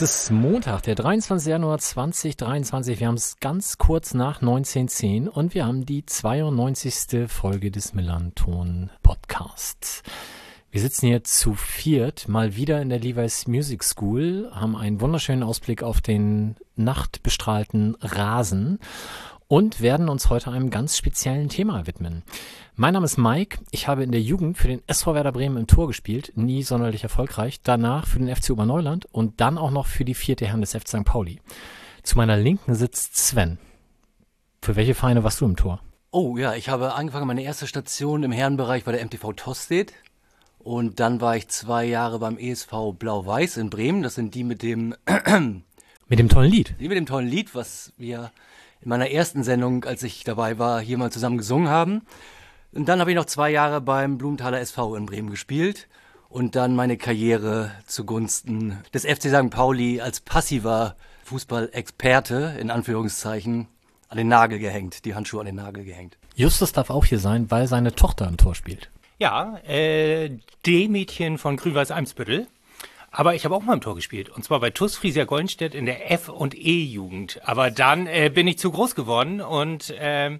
es ist Montag, der 23. Januar 2023. Wir haben es ganz kurz nach 19.10 und wir haben die 92. Folge des Melanton Podcasts. Wir sitzen hier zu viert mal wieder in der Levi's Music School, haben einen wunderschönen Ausblick auf den nachtbestrahlten Rasen und werden uns heute einem ganz speziellen Thema widmen. Mein Name ist Mike. Ich habe in der Jugend für den SV Werder Bremen im Tor gespielt, nie sonderlich erfolgreich. Danach für den FC Oberneuland und dann auch noch für die vierte Herren des FC St. Pauli. Zu meiner Linken sitzt Sven. Für welche Vereine warst du im Tor? Oh ja, ich habe angefangen, meine erste Station im Herrenbereich war der MTV Tostedt. Und dann war ich zwei Jahre beim ESV Blau-Weiß in Bremen. Das sind die mit dem... mit dem tollen Lied. Die mit dem tollen Lied, was wir in meiner ersten Sendung, als ich dabei war, hier mal zusammen gesungen haben. Und dann habe ich noch zwei Jahre beim Blumenthaler SV in Bremen gespielt und dann meine Karriere zugunsten des FC St. Pauli als passiver Fußballexperte in Anführungszeichen an den Nagel gehängt, die Handschuhe an den Nagel gehängt. Justus darf auch hier sein, weil seine Tochter im Tor spielt. Ja, äh, D-Mädchen von Grünweiß Eimsbüttel. Aber ich habe auch mal im Tor gespielt. Und zwar bei TuS Friesia Goldenstedt in der F- und E-Jugend. Aber dann äh, bin ich zu groß geworden und äh,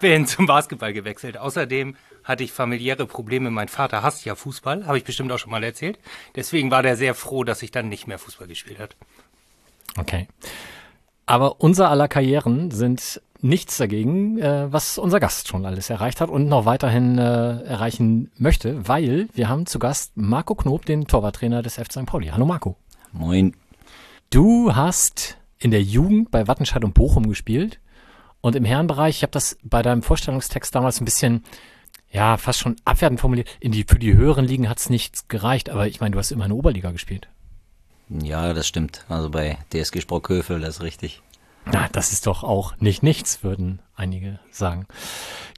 bin zum Basketball gewechselt. Außerdem hatte ich familiäre Probleme. Mein Vater hasst ja Fußball, habe ich bestimmt auch schon mal erzählt. Deswegen war der sehr froh, dass ich dann nicht mehr Fußball gespielt hat. Okay. Aber unser aller Karrieren sind nichts dagegen, äh, was unser Gast schon alles erreicht hat und noch weiterhin äh, erreichen möchte, weil wir haben zu Gast Marco Knob, den Torwarttrainer des FC St. Pauli. Hallo Marco. Moin. Du hast in der Jugend bei Wattenscheid und Bochum gespielt und im Herrenbereich, ich habe das bei deinem Vorstellungstext damals ein bisschen, ja, fast schon abwertend formuliert, in die, für die höheren Ligen hat's nichts gereicht, aber ich meine, du hast immer in der Oberliga gespielt. Ja, das stimmt. Also bei DSG Sprockhövel, das ist richtig. Na, das ist doch auch nicht nichts, würden einige sagen.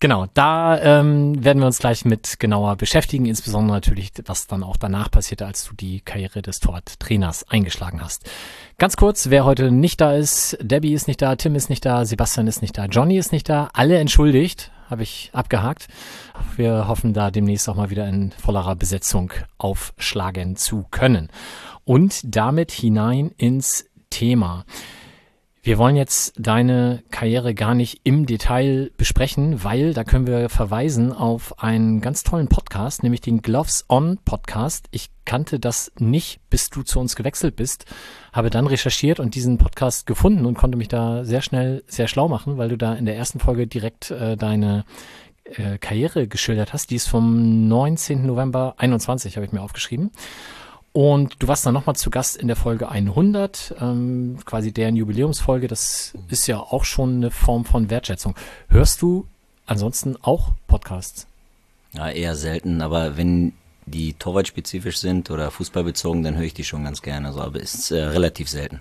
Genau, da ähm, werden wir uns gleich mit genauer beschäftigen, insbesondere natürlich, was dann auch danach passierte, als du die Karriere des Torwarttrainers eingeschlagen hast. Ganz kurz, wer heute nicht da ist, Debbie ist nicht da, Tim ist nicht da, Sebastian ist nicht da, Johnny ist nicht da, alle entschuldigt, habe ich abgehakt. Wir hoffen da demnächst auch mal wieder in vollerer Besetzung aufschlagen zu können. Und damit hinein ins Thema. Wir wollen jetzt deine Karriere gar nicht im Detail besprechen, weil da können wir verweisen auf einen ganz tollen Podcast, nämlich den Gloves On Podcast. Ich kannte das nicht, bis du zu uns gewechselt bist, habe dann recherchiert und diesen Podcast gefunden und konnte mich da sehr schnell sehr schlau machen, weil du da in der ersten Folge direkt äh, deine äh, Karriere geschildert hast. Die ist vom 19. November 21, habe ich mir aufgeschrieben. Und du warst dann nochmal zu Gast in der Folge 100, ähm, quasi deren Jubiläumsfolge. Das ist ja auch schon eine Form von Wertschätzung. Hörst du ansonsten auch Podcasts? Ja, eher selten, aber wenn die torwartspezifisch sind oder fußballbezogen, dann höre ich die schon ganz gerne. Also, aber ist äh, relativ selten.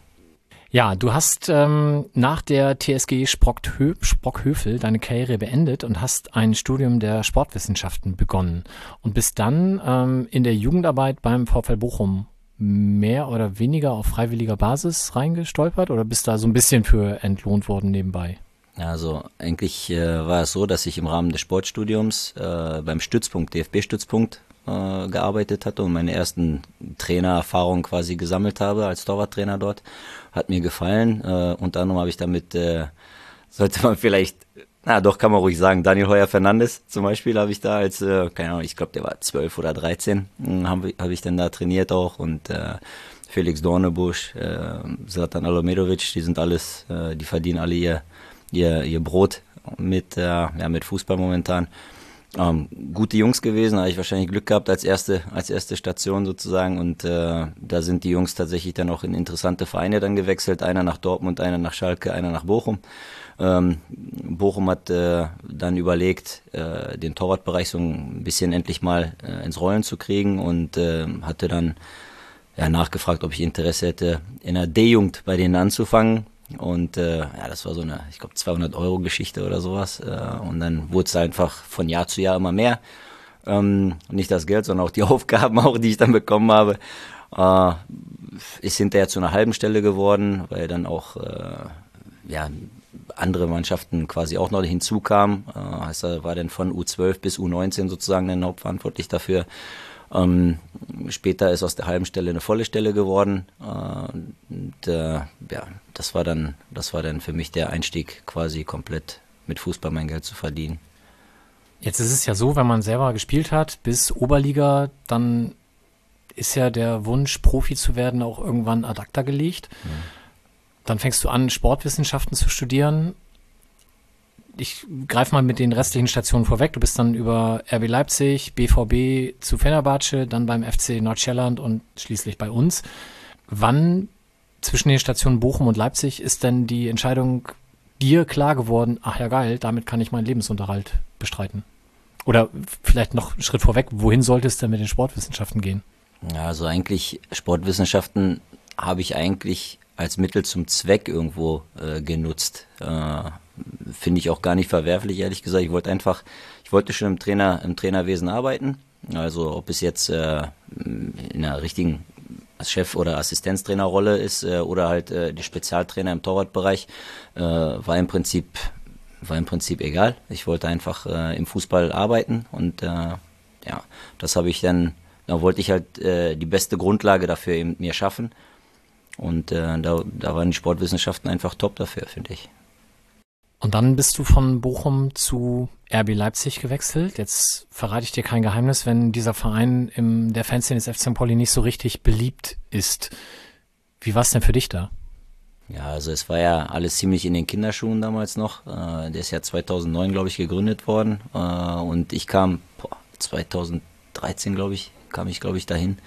Ja, du hast ähm, nach der TSG Sprockhö Sprockhövel deine Karriere beendet und hast ein Studium der Sportwissenschaften begonnen und bist dann ähm, in der Jugendarbeit beim VfL Bochum mehr oder weniger auf freiwilliger Basis reingestolpert oder bist da so ein bisschen für entlohnt worden nebenbei? Also eigentlich äh, war es so, dass ich im Rahmen des Sportstudiums äh, beim Stützpunkt, DFB-Stützpunkt, äh, gearbeitet hatte und meine ersten Trainererfahrungen quasi gesammelt habe als Torwarttrainer dort. Hat mir gefallen. Äh, unter anderem habe ich damit, äh, sollte man vielleicht, na doch, kann man ruhig sagen, Daniel Heuer Fernandes zum Beispiel habe ich da als, äh, keine Ahnung, ich glaube, der war zwölf oder dreizehn, hm, habe hab ich dann da trainiert auch und äh, Felix Dornebusch, äh, Alomedovic, die sind alles, äh, die verdienen alle ihr, ihr, ihr Brot mit, äh, ja, mit Fußball momentan. Ähm, gute Jungs gewesen, habe ich wahrscheinlich Glück gehabt als erste, als erste Station sozusagen und äh, da sind die Jungs tatsächlich dann auch in interessante Vereine dann gewechselt, einer nach Dortmund, einer nach Schalke, einer nach Bochum. Ähm, Bochum hat äh, dann überlegt, äh, den Torwartbereich so ein bisschen endlich mal äh, ins Rollen zu kriegen und äh, hatte dann ja, nachgefragt, ob ich Interesse hätte, in der D-Jugend bei denen anzufangen. Und äh, ja, das war so eine, ich glaube, 200 Euro Geschichte oder sowas. Äh, und dann wurde es einfach von Jahr zu Jahr immer mehr. Ähm, nicht das Geld, sondern auch die Aufgaben, auch die ich dann bekommen habe. Äh, ist hinterher zu einer halben Stelle geworden, weil dann auch äh, ja, andere Mannschaften quasi auch noch hinzukamen. Äh, heißt, er war dann von U12 bis U19 sozusagen dann hauptverantwortlich dafür. Ähm, später ist aus der halben Stelle eine volle Stelle geworden. Äh, und, äh, ja, das war dann, das war dann für mich der Einstieg, quasi komplett mit Fußball mein Geld zu verdienen. Jetzt ist es ja so, wenn man selber gespielt hat bis Oberliga, dann ist ja der Wunsch, Profi zu werden, auch irgendwann ad acta gelegt. Mhm. Dann fängst du an, Sportwissenschaften zu studieren. Ich greife mal mit den restlichen Stationen vorweg. Du bist dann über RB Leipzig, BVB zu Fenerbahce, dann beim FC Nordschelland und schließlich bei uns. Wann zwischen den Stationen Bochum und Leipzig ist denn die Entscheidung dir klar geworden, ach ja geil, damit kann ich meinen Lebensunterhalt bestreiten? Oder vielleicht noch einen Schritt vorweg, wohin sollte es denn mit den Sportwissenschaften gehen? Ja, also eigentlich Sportwissenschaften habe ich eigentlich als Mittel zum Zweck irgendwo äh, genutzt. Äh, Finde ich auch gar nicht verwerflich, ehrlich gesagt. Ich wollte einfach, ich wollte schon im Trainer, im Trainerwesen arbeiten. Also ob es jetzt äh, in einer richtigen Chef- oder Assistenztrainerrolle ist äh, oder halt äh, die Spezialtrainer im Torwartbereich, äh, war im Prinzip war im Prinzip egal. Ich wollte einfach äh, im Fußball arbeiten und äh, ja, das habe ich dann, da wollte ich halt äh, die beste Grundlage dafür eben mir schaffen und äh, da, da waren die Sportwissenschaften einfach top dafür, finde ich. Und dann bist du von Bochum zu RB Leipzig gewechselt. Jetzt verrate ich dir kein Geheimnis, wenn dieser Verein in der Fanszene des FC Pauli nicht so richtig beliebt ist. Wie war es denn für dich da? Ja, also es war ja alles ziemlich in den Kinderschuhen damals noch. Äh, der ist ja 2009, glaube ich, gegründet worden. Äh, und ich kam boah, 2013, glaube ich, kam ich, glaube ich, dahin.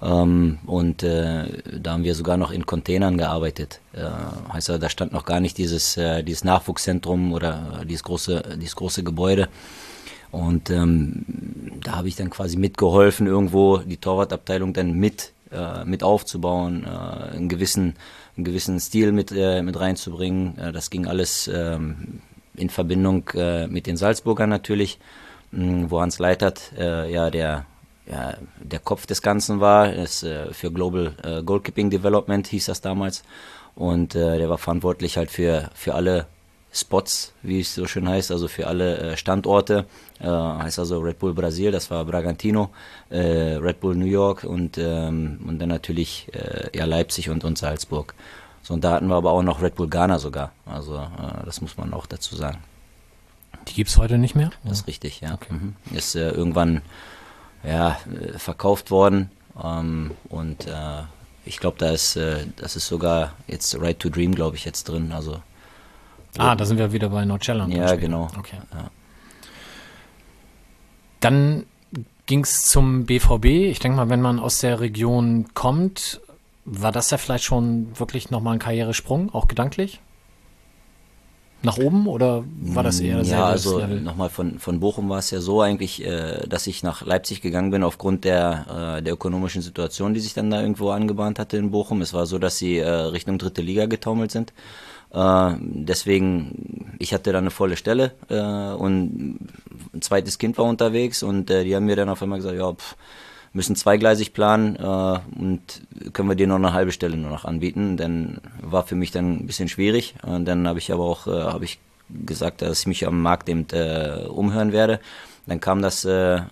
Ähm, und äh, da haben wir sogar noch in Containern gearbeitet. Äh, heißt ja, da stand noch gar nicht dieses, äh, dieses Nachwuchszentrum oder dieses, große, dieses große Gebäude. Und ähm, da habe ich dann quasi mitgeholfen, irgendwo die Torwartabteilung dann mit, äh, mit aufzubauen, äh, einen, gewissen, einen gewissen Stil mit, äh, mit reinzubringen. Äh, das ging alles ähm, in Verbindung äh, mit den Salzburgern natürlich, mh, wo Hans Leitert äh, ja der ja, der Kopf des Ganzen war. Ist, äh, für Global äh, Goalkeeping Development hieß das damals. Und äh, der war verantwortlich halt für, für alle Spots, wie es so schön heißt, also für alle äh, Standorte. Äh, heißt also Red Bull Brasil, das war Bragantino, äh, Red Bull New York und, ähm, und dann natürlich ja, Leipzig und, und Salzburg. So, und da hatten wir aber auch noch Red Bull Ghana sogar. Also das muss man auch dazu sagen. Die gibt es heute nicht mehr? Das ist richtig, ja. Okay. Mhm. Ist irgendwann ja, äh, verkauft worden. Ähm, und äh, ich glaube, da ist, äh, das ist sogar jetzt Right to Dream, glaube ich, jetzt drin. Also, ah, da sind wir wieder bei Nordcelland. Ja, genau. Okay. Ja. Dann ging es zum BVB. Ich denke mal, wenn man aus der Region kommt, war das ja vielleicht schon wirklich nochmal ein Karrieresprung, auch gedanklich? Nach oben oder war das eher Ja, also nochmal von, von Bochum war es ja so eigentlich, äh, dass ich nach Leipzig gegangen bin aufgrund der, äh, der ökonomischen Situation, die sich dann da irgendwo angebahnt hatte in Bochum. Es war so, dass sie äh, Richtung dritte Liga getaumelt sind. Äh, deswegen, ich hatte da eine volle Stelle äh, und ein zweites Kind war unterwegs und äh, die haben mir dann auf einmal gesagt, ja, pff, müssen zweigleisig planen äh, und können wir dir noch eine halbe Stelle nur noch anbieten. Dann war für mich dann ein bisschen schwierig. Und dann habe ich aber auch äh, habe ich gesagt, dass ich mich am Markt eben äh, umhören werde. Dann kam das, äh,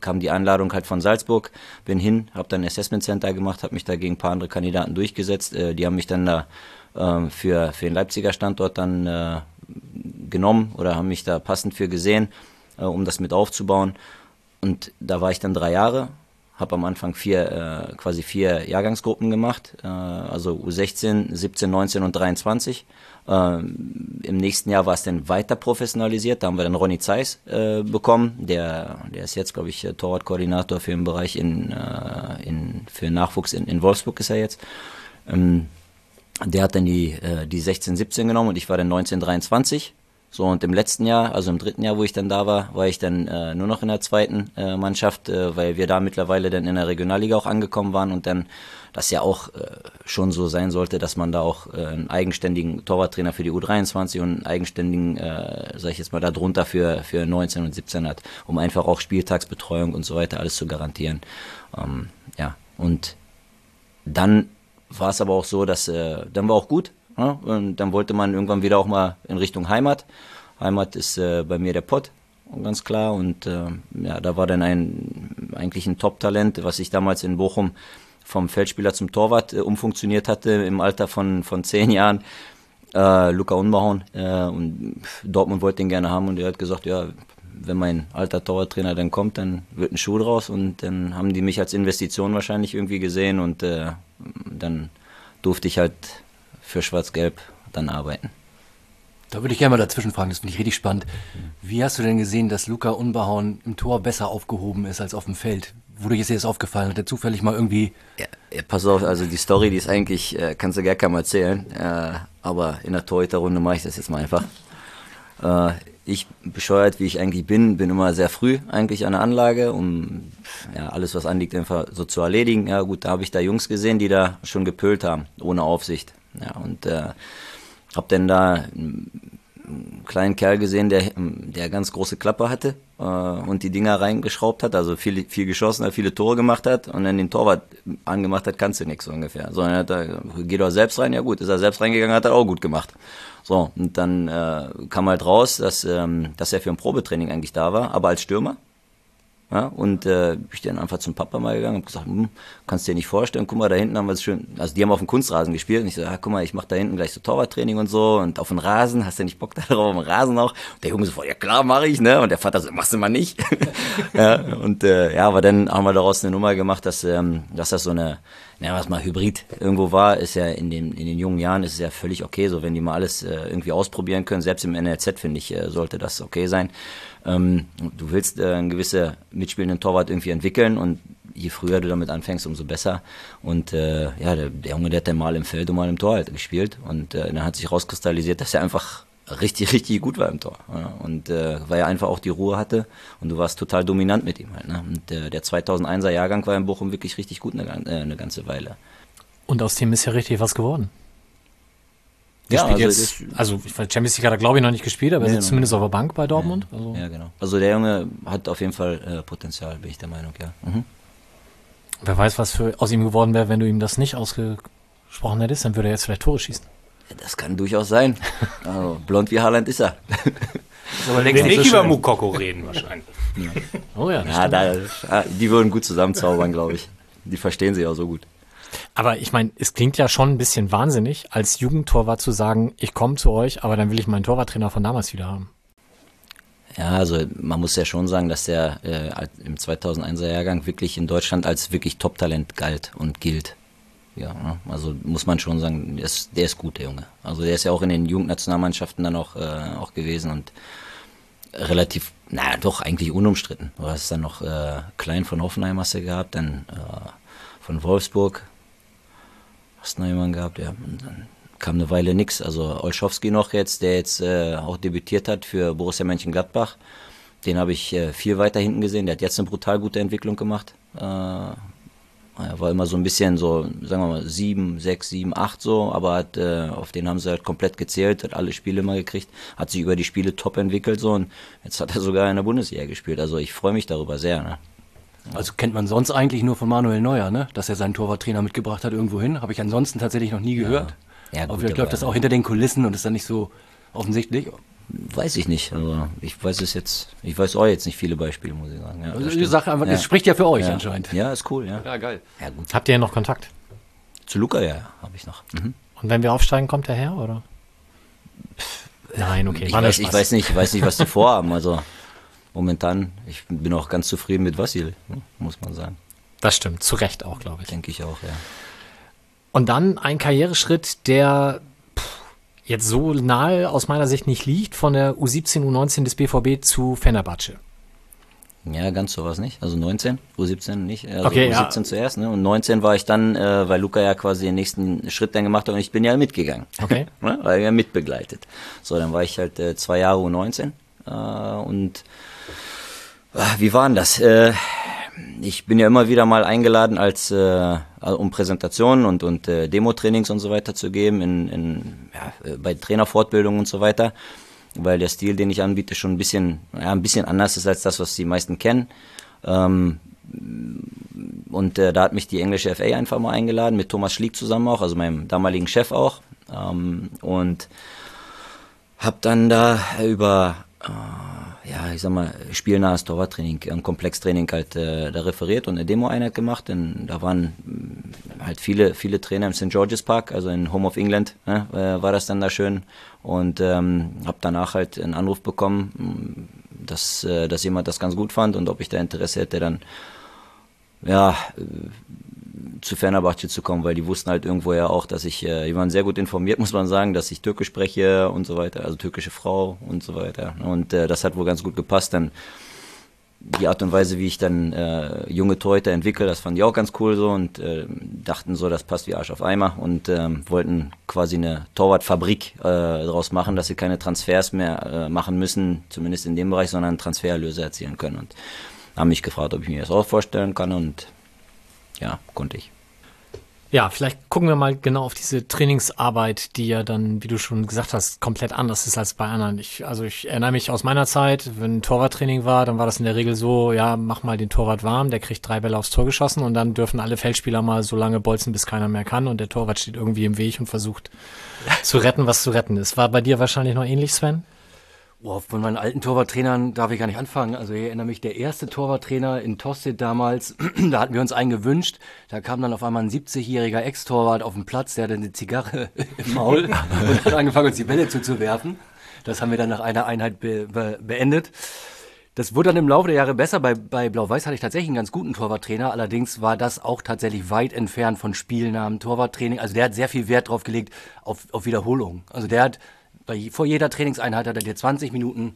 kam die Einladung halt von Salzburg, bin hin, habe dann ein Assessment Center gemacht, habe mich da gegen ein paar andere Kandidaten durchgesetzt. Äh, die haben mich dann da äh, für, für den Leipziger Standort dann äh, genommen oder haben mich da passend für gesehen, äh, um das mit aufzubauen. Und da war ich dann drei Jahre, habe am Anfang vier, äh, quasi vier Jahrgangsgruppen gemacht, äh, also U16, 17, 19 und 23. Ähm, Im nächsten Jahr war es dann weiter professionalisiert. Da haben wir dann Ronny Zeiss äh, bekommen. Der, der ist jetzt, glaube ich, Torwartkoordinator für den Bereich in, äh, in, für Nachwuchs in, in Wolfsburg ist er jetzt. Ähm, der hat dann die, äh, die 16, 17 genommen und ich war dann 19, 23. So, und im letzten Jahr, also im dritten Jahr, wo ich dann da war, war ich dann äh, nur noch in der zweiten äh, Mannschaft, äh, weil wir da mittlerweile dann in der Regionalliga auch angekommen waren und dann das ja auch äh, schon so sein sollte, dass man da auch äh, einen eigenständigen Torwarttrainer für die U23 und einen eigenständigen, äh, sag ich jetzt mal, darunter für, für 19 und 17 hat, um einfach auch Spieltagsbetreuung und so weiter alles zu garantieren. Ähm, ja, und dann war es aber auch so, dass äh, dann war auch gut, Ne? Und dann wollte man irgendwann wieder auch mal in Richtung Heimat. Heimat ist äh, bei mir der Pott, ganz klar. Und äh, ja, da war dann ein eigentlich ein Top-Talent, was ich damals in Bochum vom Feldspieler zum Torwart äh, umfunktioniert hatte im Alter von, von zehn Jahren. Äh, Luca Unbehauen. Äh, und Dortmund wollte ihn gerne haben und er hat gesagt, ja, wenn mein alter Torwarttrainer dann kommt, dann wird ein Schuh draus und dann haben die mich als Investition wahrscheinlich irgendwie gesehen und äh, dann durfte ich halt für Schwarz-Gelb dann arbeiten. Da würde ich gerne mal dazwischen fragen, das finde ich richtig spannend. Wie hast du denn gesehen, dass Luca Unbehauen im Tor besser aufgehoben ist als auf dem Feld? Wodurch ist dir das aufgefallen? Hat er zufällig mal irgendwie. Ja, ja, pass auf, also die Story, die ist eigentlich, äh, kannst du gar keinem erzählen, äh, aber in der Torhüterrunde mache ich das jetzt mal einfach. Äh, ich, bescheuert wie ich eigentlich bin, bin immer sehr früh eigentlich an der Anlage, um ja, alles, was anliegt, einfach so zu erledigen. Ja gut, da habe ich da Jungs gesehen, die da schon gepölt haben, ohne Aufsicht. Ja, und äh, habe dann da einen kleinen Kerl gesehen, der, der ganz große Klappe hatte äh, und die Dinger reingeschraubt hat, also viel, viel geschossen hat, viele Tore gemacht hat und dann den Torwart angemacht hat, kannst du nichts so ungefähr. Sondern hat er, geh doch selbst rein, ja gut, ist er selbst reingegangen, hat er auch gut gemacht. So, und dann äh, kam halt raus, dass, ähm, dass er für ein Probetraining eigentlich da war, aber als Stürmer. Ja, und äh, bin ich dann einfach zum Papa mal gegangen und gesagt, hm, kannst dir nicht vorstellen, guck mal, da hinten haben wir es schön, also die haben auf dem Kunstrasen gespielt und ich so, ja, guck mal, ich mache da hinten gleich so Torwarttraining und so und auf den Rasen, hast du nicht Bock darauf, auf den Rasen auch? Und der Junge so, ja klar, mache ich, ne? Und der Vater so, machst du mal nicht. ja, und äh, ja, aber dann haben wir daraus eine Nummer gemacht, dass, ähm, dass das so eine, naja, was mal Hybrid irgendwo war, ist ja in den, in den jungen Jahren ist es ja völlig okay, so wenn die mal alles äh, irgendwie ausprobieren können, selbst im NLZ finde ich, äh, sollte das okay sein. Ähm, du willst äh, einen gewissen mitspielenden Torwart irgendwie entwickeln und je früher du damit anfängst, umso besser. Und äh, ja, der, der, Junge, der hat dann mal im Feld und mal im Tor halt gespielt und äh, dann hat sich rauskristallisiert, dass er einfach richtig, richtig gut war im Tor. Ja. Und äh, weil er einfach auch die Ruhe hatte und du warst total dominant mit ihm halt. Ne? Und äh, der 2001er Jahrgang war in Bochum wirklich richtig gut eine, äh, eine ganze Weile. Und aus dem ist ja richtig was geworden. Der Ja, spielt also jetzt, das- also ich weiß, Champions League hat er glaube ich noch nicht gespielt, aber er Nee, sitzt noch zumindest auf der Bank bei Dortmund. Also, Ja, genau. Also der Junge hat auf jeden Fall äh, Potenzial, bin ich der Meinung, ja. Mhm. Wer weiß, was für aus ihm geworden wäre, wenn du ihm das nicht ausgesprochen hättest, dann würde er jetzt vielleicht Tore schießen. Das kann durchaus sein. Also, blond wie Haaland ist er. Ist aber Wir längst nicht so über. Mukoko reden wahrscheinlich. Oh ja, das Ja, stimmt. da, ah, die würden gut zusammenzaubern, glaube ich. Die verstehen sich auch so gut. Aber ich meine, es klingt ja schon ein bisschen wahnsinnig, als Jugendtorwart zu sagen, ich komme zu euch, aber dann will ich meinen Torwarttrainer von damals wieder haben. Ja, also man muss ja schon sagen, dass der äh, im 2001er Jahrgang wirklich in Deutschland als wirklich Top-Talent galt und gilt. Ja, also muss man schon sagen, der ist, der ist gut, der Junge. Also der ist ja auch in den Jugendnationalmannschaften dann auch, äh, auch gewesen und relativ, naja, doch eigentlich unumstritten. Du hast dann noch äh, Klein von Hoffenheim hast du gehabt, dann äh, von Wolfsburg hast noch jemanden gehabt, ja. Und dann kam eine Weile nix. Also Olschowski noch jetzt, der jetzt äh, auch debütiert hat für Borussia Mönchengladbach. Den habe ich äh, viel weiter hinten gesehen. Der hat jetzt eine brutal gute Entwicklung gemacht. Äh, er war immer so ein bisschen so, sagen wir mal, sieben, sechs, sieben, acht so, aber hat, äh, auf den haben sie halt komplett gezählt, hat alle Spiele mal gekriegt, hat sich über die Spiele top entwickelt so und jetzt hat er sogar in der Bundesliga gespielt. Also ich freue mich darüber sehr. Ne? Also kennt man sonst eigentlich nur von Manuel Neuer, ne? Dass er seinen Torwarttrainer mitgebracht hat irgendwo hin. Habe ich ansonsten tatsächlich noch nie gehört. Ja, gut, aber vielleicht läuft das auch hinter den Kulissen und ist dann nicht so offensichtlich. Weiß ich nicht. Also ich weiß es jetzt, ich weiß auch jetzt nicht viele Beispiele, muss ich sagen. Ja, Also das die. Sache einfach, ja. es spricht ja für euch ja. anscheinend. Ja, ist cool, ja. Ja, geil. Ja, gut. Habt ihr ja noch Kontakt? Zu Luca, ja, habe ich noch. Mhm. Und wenn wir aufsteigen, kommt er her, oder? Nein, okay. Ich, weiß, ich weiß nicht, ich weiß nicht, was die vorhaben. Also momentan, ich bin auch ganz zufrieden mit Vassil, ne, muss man sagen. Das stimmt, zu Recht auch, glaube ich. Denke ich auch, ja. Und dann ein Karriereschritt, der jetzt so nahe aus meiner Sicht nicht liegt, von der U17, U19 des BVB zu Fenerbahce. Ja, ganz sowas nicht. Also 19, U17 nicht. Also Okay, ja. U17 zuerst, ne? Und 19 war ich dann, äh, weil Luca ja quasi den nächsten Schritt dann gemacht hat und ich bin ja mitgegangen. Okay. ne? Weil er mitbegleitet. So, dann war ich halt äh, zwei Jahre U19 äh, und äh, wie war denn das? Äh, ich bin ja immer wieder mal eingeladen, als äh, um Präsentationen und, und äh, Demo-Trainings und so weiter zu geben, in, in, ja, äh, bei Trainerfortbildungen und so weiter, weil der Stil, den ich anbiete, schon ein bisschen, ja, ein bisschen anders ist als das, was die meisten kennen. Ähm, und äh, da hat mich die englische FA einfach mal eingeladen, mit Thomas Schlieg zusammen auch, also meinem damaligen Chef auch. Äh, Ähm, und habe dann da über äh, ja, ich sag mal, spielnahes Torwarttraining, ein Komplextraining halt äh, da referiert und eine Demo-Einheit gemacht. Denn da waren mh, halt viele, viele Trainer im St. George's Park, also in Home of England, ne, äh, war das dann da schön. Und ähm, habe danach halt einen Anruf bekommen, dass, äh, dass jemand das ganz gut fand und ob ich da Interesse hätte, dann ja, zu Fenerbahce zu kommen, weil die wussten halt irgendwo ja auch, dass ich, äh, die waren sehr gut informiert, muss man sagen, dass ich Türkisch spreche und so weiter, also türkische Frau und so weiter. Und äh, das hat wohl ganz gut gepasst. Dann die Art und Weise, wie ich dann äh, junge Torhüter entwickle, das fanden die auch ganz cool so und äh, dachten so, das passt wie Arsch auf Eimer und ähm, wollten quasi eine Torwartfabrik äh, daraus machen, dass sie keine Transfers mehr äh, machen müssen, zumindest in dem Bereich, sondern Transfererlöse erzielen können. Und haben mich gefragt, ob ich mir das auch vorstellen kann und ja, konnte ich. Ja, vielleicht gucken wir mal genau auf diese Trainingsarbeit, die ja dann, wie du schon gesagt hast, komplett anders ist als bei anderen. Ich, also ich erinnere mich aus meiner Zeit, wenn Torwarttraining war, dann war das in der Regel so, ja, mach mal den Torwart warm, der kriegt drei Bälle aufs Tor geschossen und dann dürfen alle Feldspieler mal so lange bolzen, bis keiner mehr kann und der Torwart steht irgendwie im Weg und versucht zu retten, was zu retten ist. War bei dir wahrscheinlich noch ähnlich, Sven? Boah, von meinen alten Torwarttrainern darf ich gar nicht anfangen. Also ich erinnere mich, der erste Torwarttrainer in Tosted damals, da hatten wir uns einen gewünscht. Da kam dann auf einmal ein 70-jähriger Ex-Torwart auf den Platz, der hatte eine Zigarre im Maul und hat angefangen, uns die Bälle zuzuwerfen. Das haben wir dann nach einer Einheit be be beendet. Das wurde dann im Laufe der Jahre besser. Bei, bei Blau-Weiß hatte ich tatsächlich einen ganz guten Torwarttrainer. Allerdings war das auch tatsächlich weit entfernt von Spielnamen Torwarttraining. Also der hat sehr viel Wert drauf gelegt auf, auf Wiederholung. Also der hat bei, vor jeder Trainingseinheit hat er dir 20 Minuten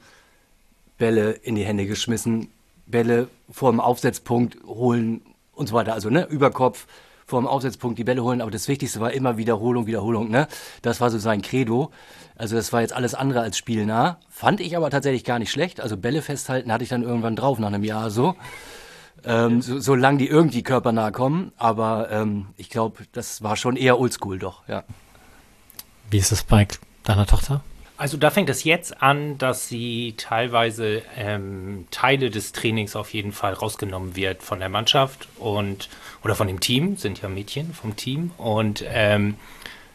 Bälle in die Hände geschmissen, Bälle vor dem Aufsetzpunkt holen und so weiter. Also ne, Überkopf vor dem Aufsetzpunkt die Bälle holen. Aber das Wichtigste war immer Wiederholung, Wiederholung. Ne? Das war so sein Credo. Also das war jetzt alles andere als spielnah. Fand ich aber tatsächlich gar nicht schlecht. Also Bälle festhalten hatte ich dann irgendwann drauf nach einem Jahr so. Ähm, so, solange die irgendwie körpernah kommen. Aber ähm, ich glaube, das war schon eher oldschool doch, ja. Wie ist das bei deiner Tochter? Also da fängt es jetzt an, dass sie teilweise ähm, Teile des Trainings auf jeden Fall rausgenommen wird von der Mannschaft und oder von dem Team, sind ja Mädchen vom Team und ähm,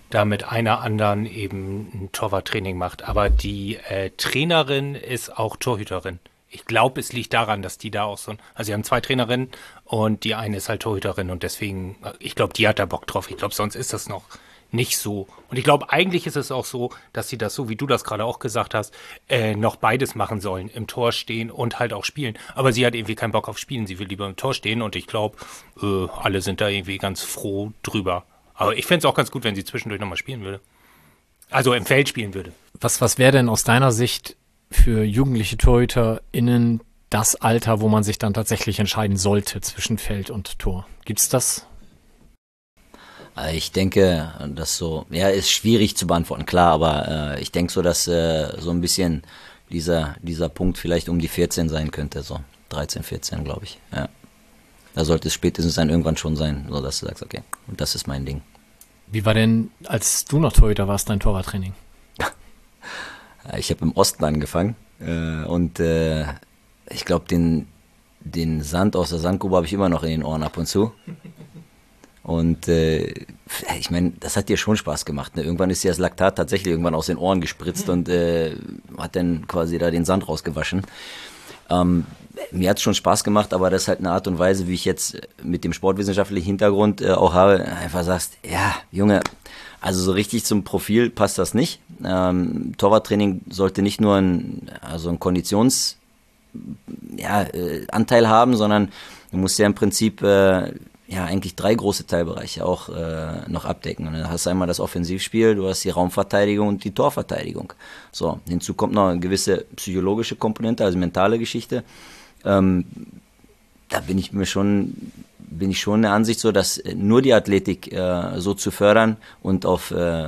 da mit einer anderen eben ein Torwarttraining macht. Aber die äh, Trainerin ist auch Torhüterin. Ich glaube, es liegt daran, dass die da auch so, also sie haben zwei Trainerinnen und die eine ist halt Torhüterin und deswegen, ich glaube, die hat da Bock drauf. Ich glaube, sonst ist das noch nicht so. Und ich glaube, eigentlich ist es auch so, dass sie das, so wie du das gerade auch gesagt hast, äh, noch beides machen sollen. Im Tor stehen und halt auch spielen. Aber sie hat irgendwie keinen Bock auf Spielen. Sie will lieber im Tor stehen und ich glaube, äh, alle sind da irgendwie ganz froh drüber. Aber ich fände es auch ganz gut, wenn sie zwischendurch nochmal spielen würde. Also im Feld spielen würde. Was, was wäre denn aus deiner Sicht für jugendliche TorhüterInnen das Alter, wo man sich dann tatsächlich entscheiden sollte zwischen Feld und Tor? Gibt es das? Äh, ich denke, das so, ja, ist schwierig zu beantworten, klar, aber äh, ich denke so, dass äh, so ein bisschen dieser, dieser Punkt vielleicht um die 14 sein könnte, so 13, 14, glaube ich. Ja. Da sollte es spätestens dann irgendwann schon sein, so dass du sagst, okay, und das ist mein Ding. Wie war denn, als du noch Torhüter warst, dein Torwarttraining? ich habe im Osten angefangen äh, und äh, ich glaube, den, den Sand aus der Sandgrube habe ich immer noch in den Ohren ab und zu. Und äh, ich meine, das hat dir schon Spaß gemacht. Ne? Irgendwann ist dir das Laktat tatsächlich irgendwann aus den Ohren gespritzt und äh, hat dann quasi da den Sand rausgewaschen. Ähm, mir hat es schon Spaß gemacht, aber das ist halt eine Art und Weise, wie ich jetzt mit dem sportwissenschaftlichen Hintergrund äh, auch habe, einfach sagst, ja, Junge, also so richtig zum Profil passt das nicht. Ähm, Torwarttraining sollte nicht nur ein, also ein Konditions ja, äh, haben, sondern du musst ja im Prinzip äh, ja eigentlich drei große Teilbereiche auch äh, noch abdecken. Und dann hast du einmal das Offensivspiel, du hast die Raumverteidigung und die Torverteidigung. So, hinzu kommt noch eine gewisse psychologische Komponente, also mentale Geschichte. Ähm, da bin ich mir schon bin ich schon der Ansicht so, dass nur die Athletik äh, so zu fördern und auf äh,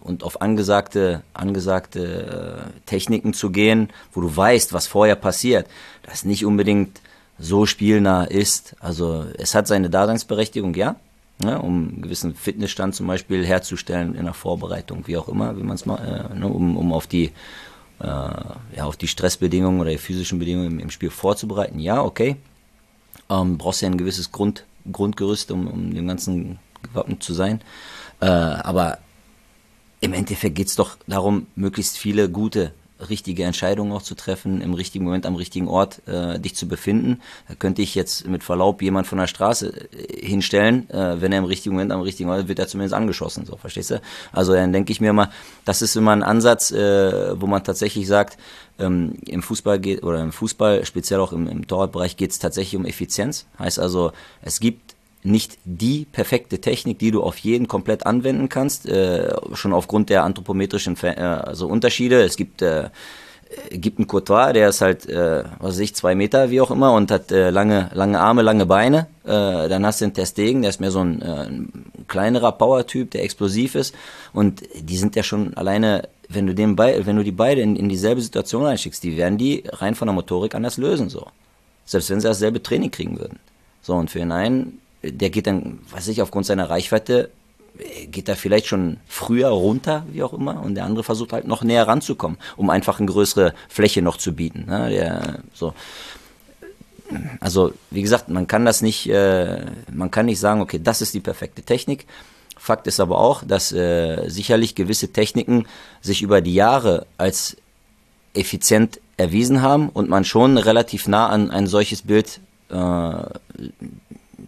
und auf angesagte angesagte äh, Techniken zu gehen, wo du weißt, was vorher passiert, das nicht unbedingt so spielnah ist. Also es hat seine Daseinsberechtigung, ja, ne, um einen gewissen Fitnessstand zum Beispiel herzustellen in der Vorbereitung, wie auch immer, wie man es äh, ne, um, um auf die äh, ja, auf die Stressbedingungen oder die physischen Bedingungen im, im Spiel vorzubereiten. Ja, okay. Ähm, brauchst ja ein gewisses Grund, Grundgerüst, um, um dem Ganzen gewappnet zu sein. Äh, aber im Endeffekt geht's doch darum, möglichst viele gute richtige Entscheidungen auch zu treffen, im richtigen Moment am richtigen Ort äh, dich zu befinden. Da könnte ich jetzt mit Verlaub jemand von der Straße äh, hinstellen, äh, wenn er im richtigen Moment am richtigen Ort wird er zumindest angeschossen, so verstehst du? Also dann denke ich mir mal, das ist immer ein Ansatz, äh, wo man tatsächlich sagt, ähm, im Fußball geht oder im Fußball, speziell auch im, im Torwartbereich, geht es tatsächlich um Effizienz. Heißt also, es gibt nicht die perfekte Technik, die du auf jeden komplett anwenden kannst, äh, schon aufgrund der anthropometrischen äh, also Unterschiede. Es gibt äh, gibt einen Courtois, der ist halt, äh, was weiß ich, zwei Meter, wie auch immer, und hat äh, lange, lange Arme, lange Beine. Äh, dann hast du den Testegen, der ist mehr so ein, äh, ein kleinerer Power-Typ, der explosiv ist. Und die sind ja schon alleine, wenn du den bei, wenn du die beide in, in dieselbe Situation einschickst, die werden die rein von der Motorik anders lösen, so. Selbst wenn sie dasselbe Training kriegen würden. So, und für den einen der geht dann, weiß ich, aufgrund seiner Reichweite, geht er vielleicht schon früher runter, wie auch immer, und der andere versucht halt noch näher ranzukommen, um einfach eine größere Fläche noch zu bieten. Ne? Der, so. Also, wie gesagt, man kann das nicht, äh, man kann nicht sagen, okay, das ist die perfekte Technik. Fakt ist aber auch, dass äh, sicherlich gewisse Techniken sich über die Jahre als effizient erwiesen haben und man schon relativ nah an ein solches Bild äh,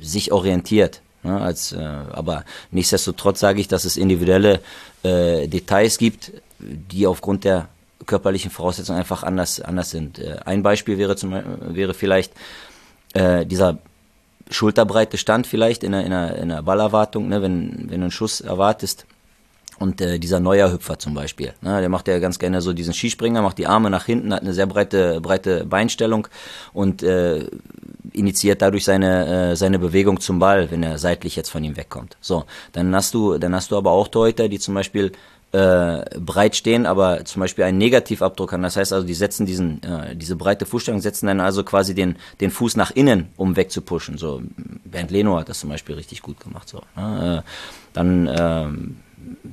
sich orientiert. Ne, als, äh, aber nichtsdestotrotz sage ich, dass es individuelle äh, Details gibt, die aufgrund der körperlichen Voraussetzungen einfach anders, anders sind. Äh, ein Beispiel wäre, zum, wäre vielleicht äh, dieser schulterbreite Stand vielleicht in einer, in in Ballerwartung, ne, wenn, wenn du einen Schuss erwartest. Und äh, dieser Neuerhüpfer zum Beispiel, ne, der macht ja ganz gerne so diesen Skispringer, macht die Arme nach hinten, hat eine sehr breite, breite Beinstellung und äh, initiiert dadurch seine, äh, seine Bewegung zum Ball, wenn er seitlich jetzt von ihm wegkommt. So, dann hast du, dann hast du aber auch Torhüter, die zum Beispiel äh, breit stehen, aber zum Beispiel einen Negativabdruck haben. Das heißt also, die setzen diesen, äh, diese breite Fußstellung, setzen dann also quasi den, den Fuß nach innen, um wegzupushen. So, Bernd Leno hat das zum Beispiel richtig gut gemacht. So, ne? äh, dann, äh,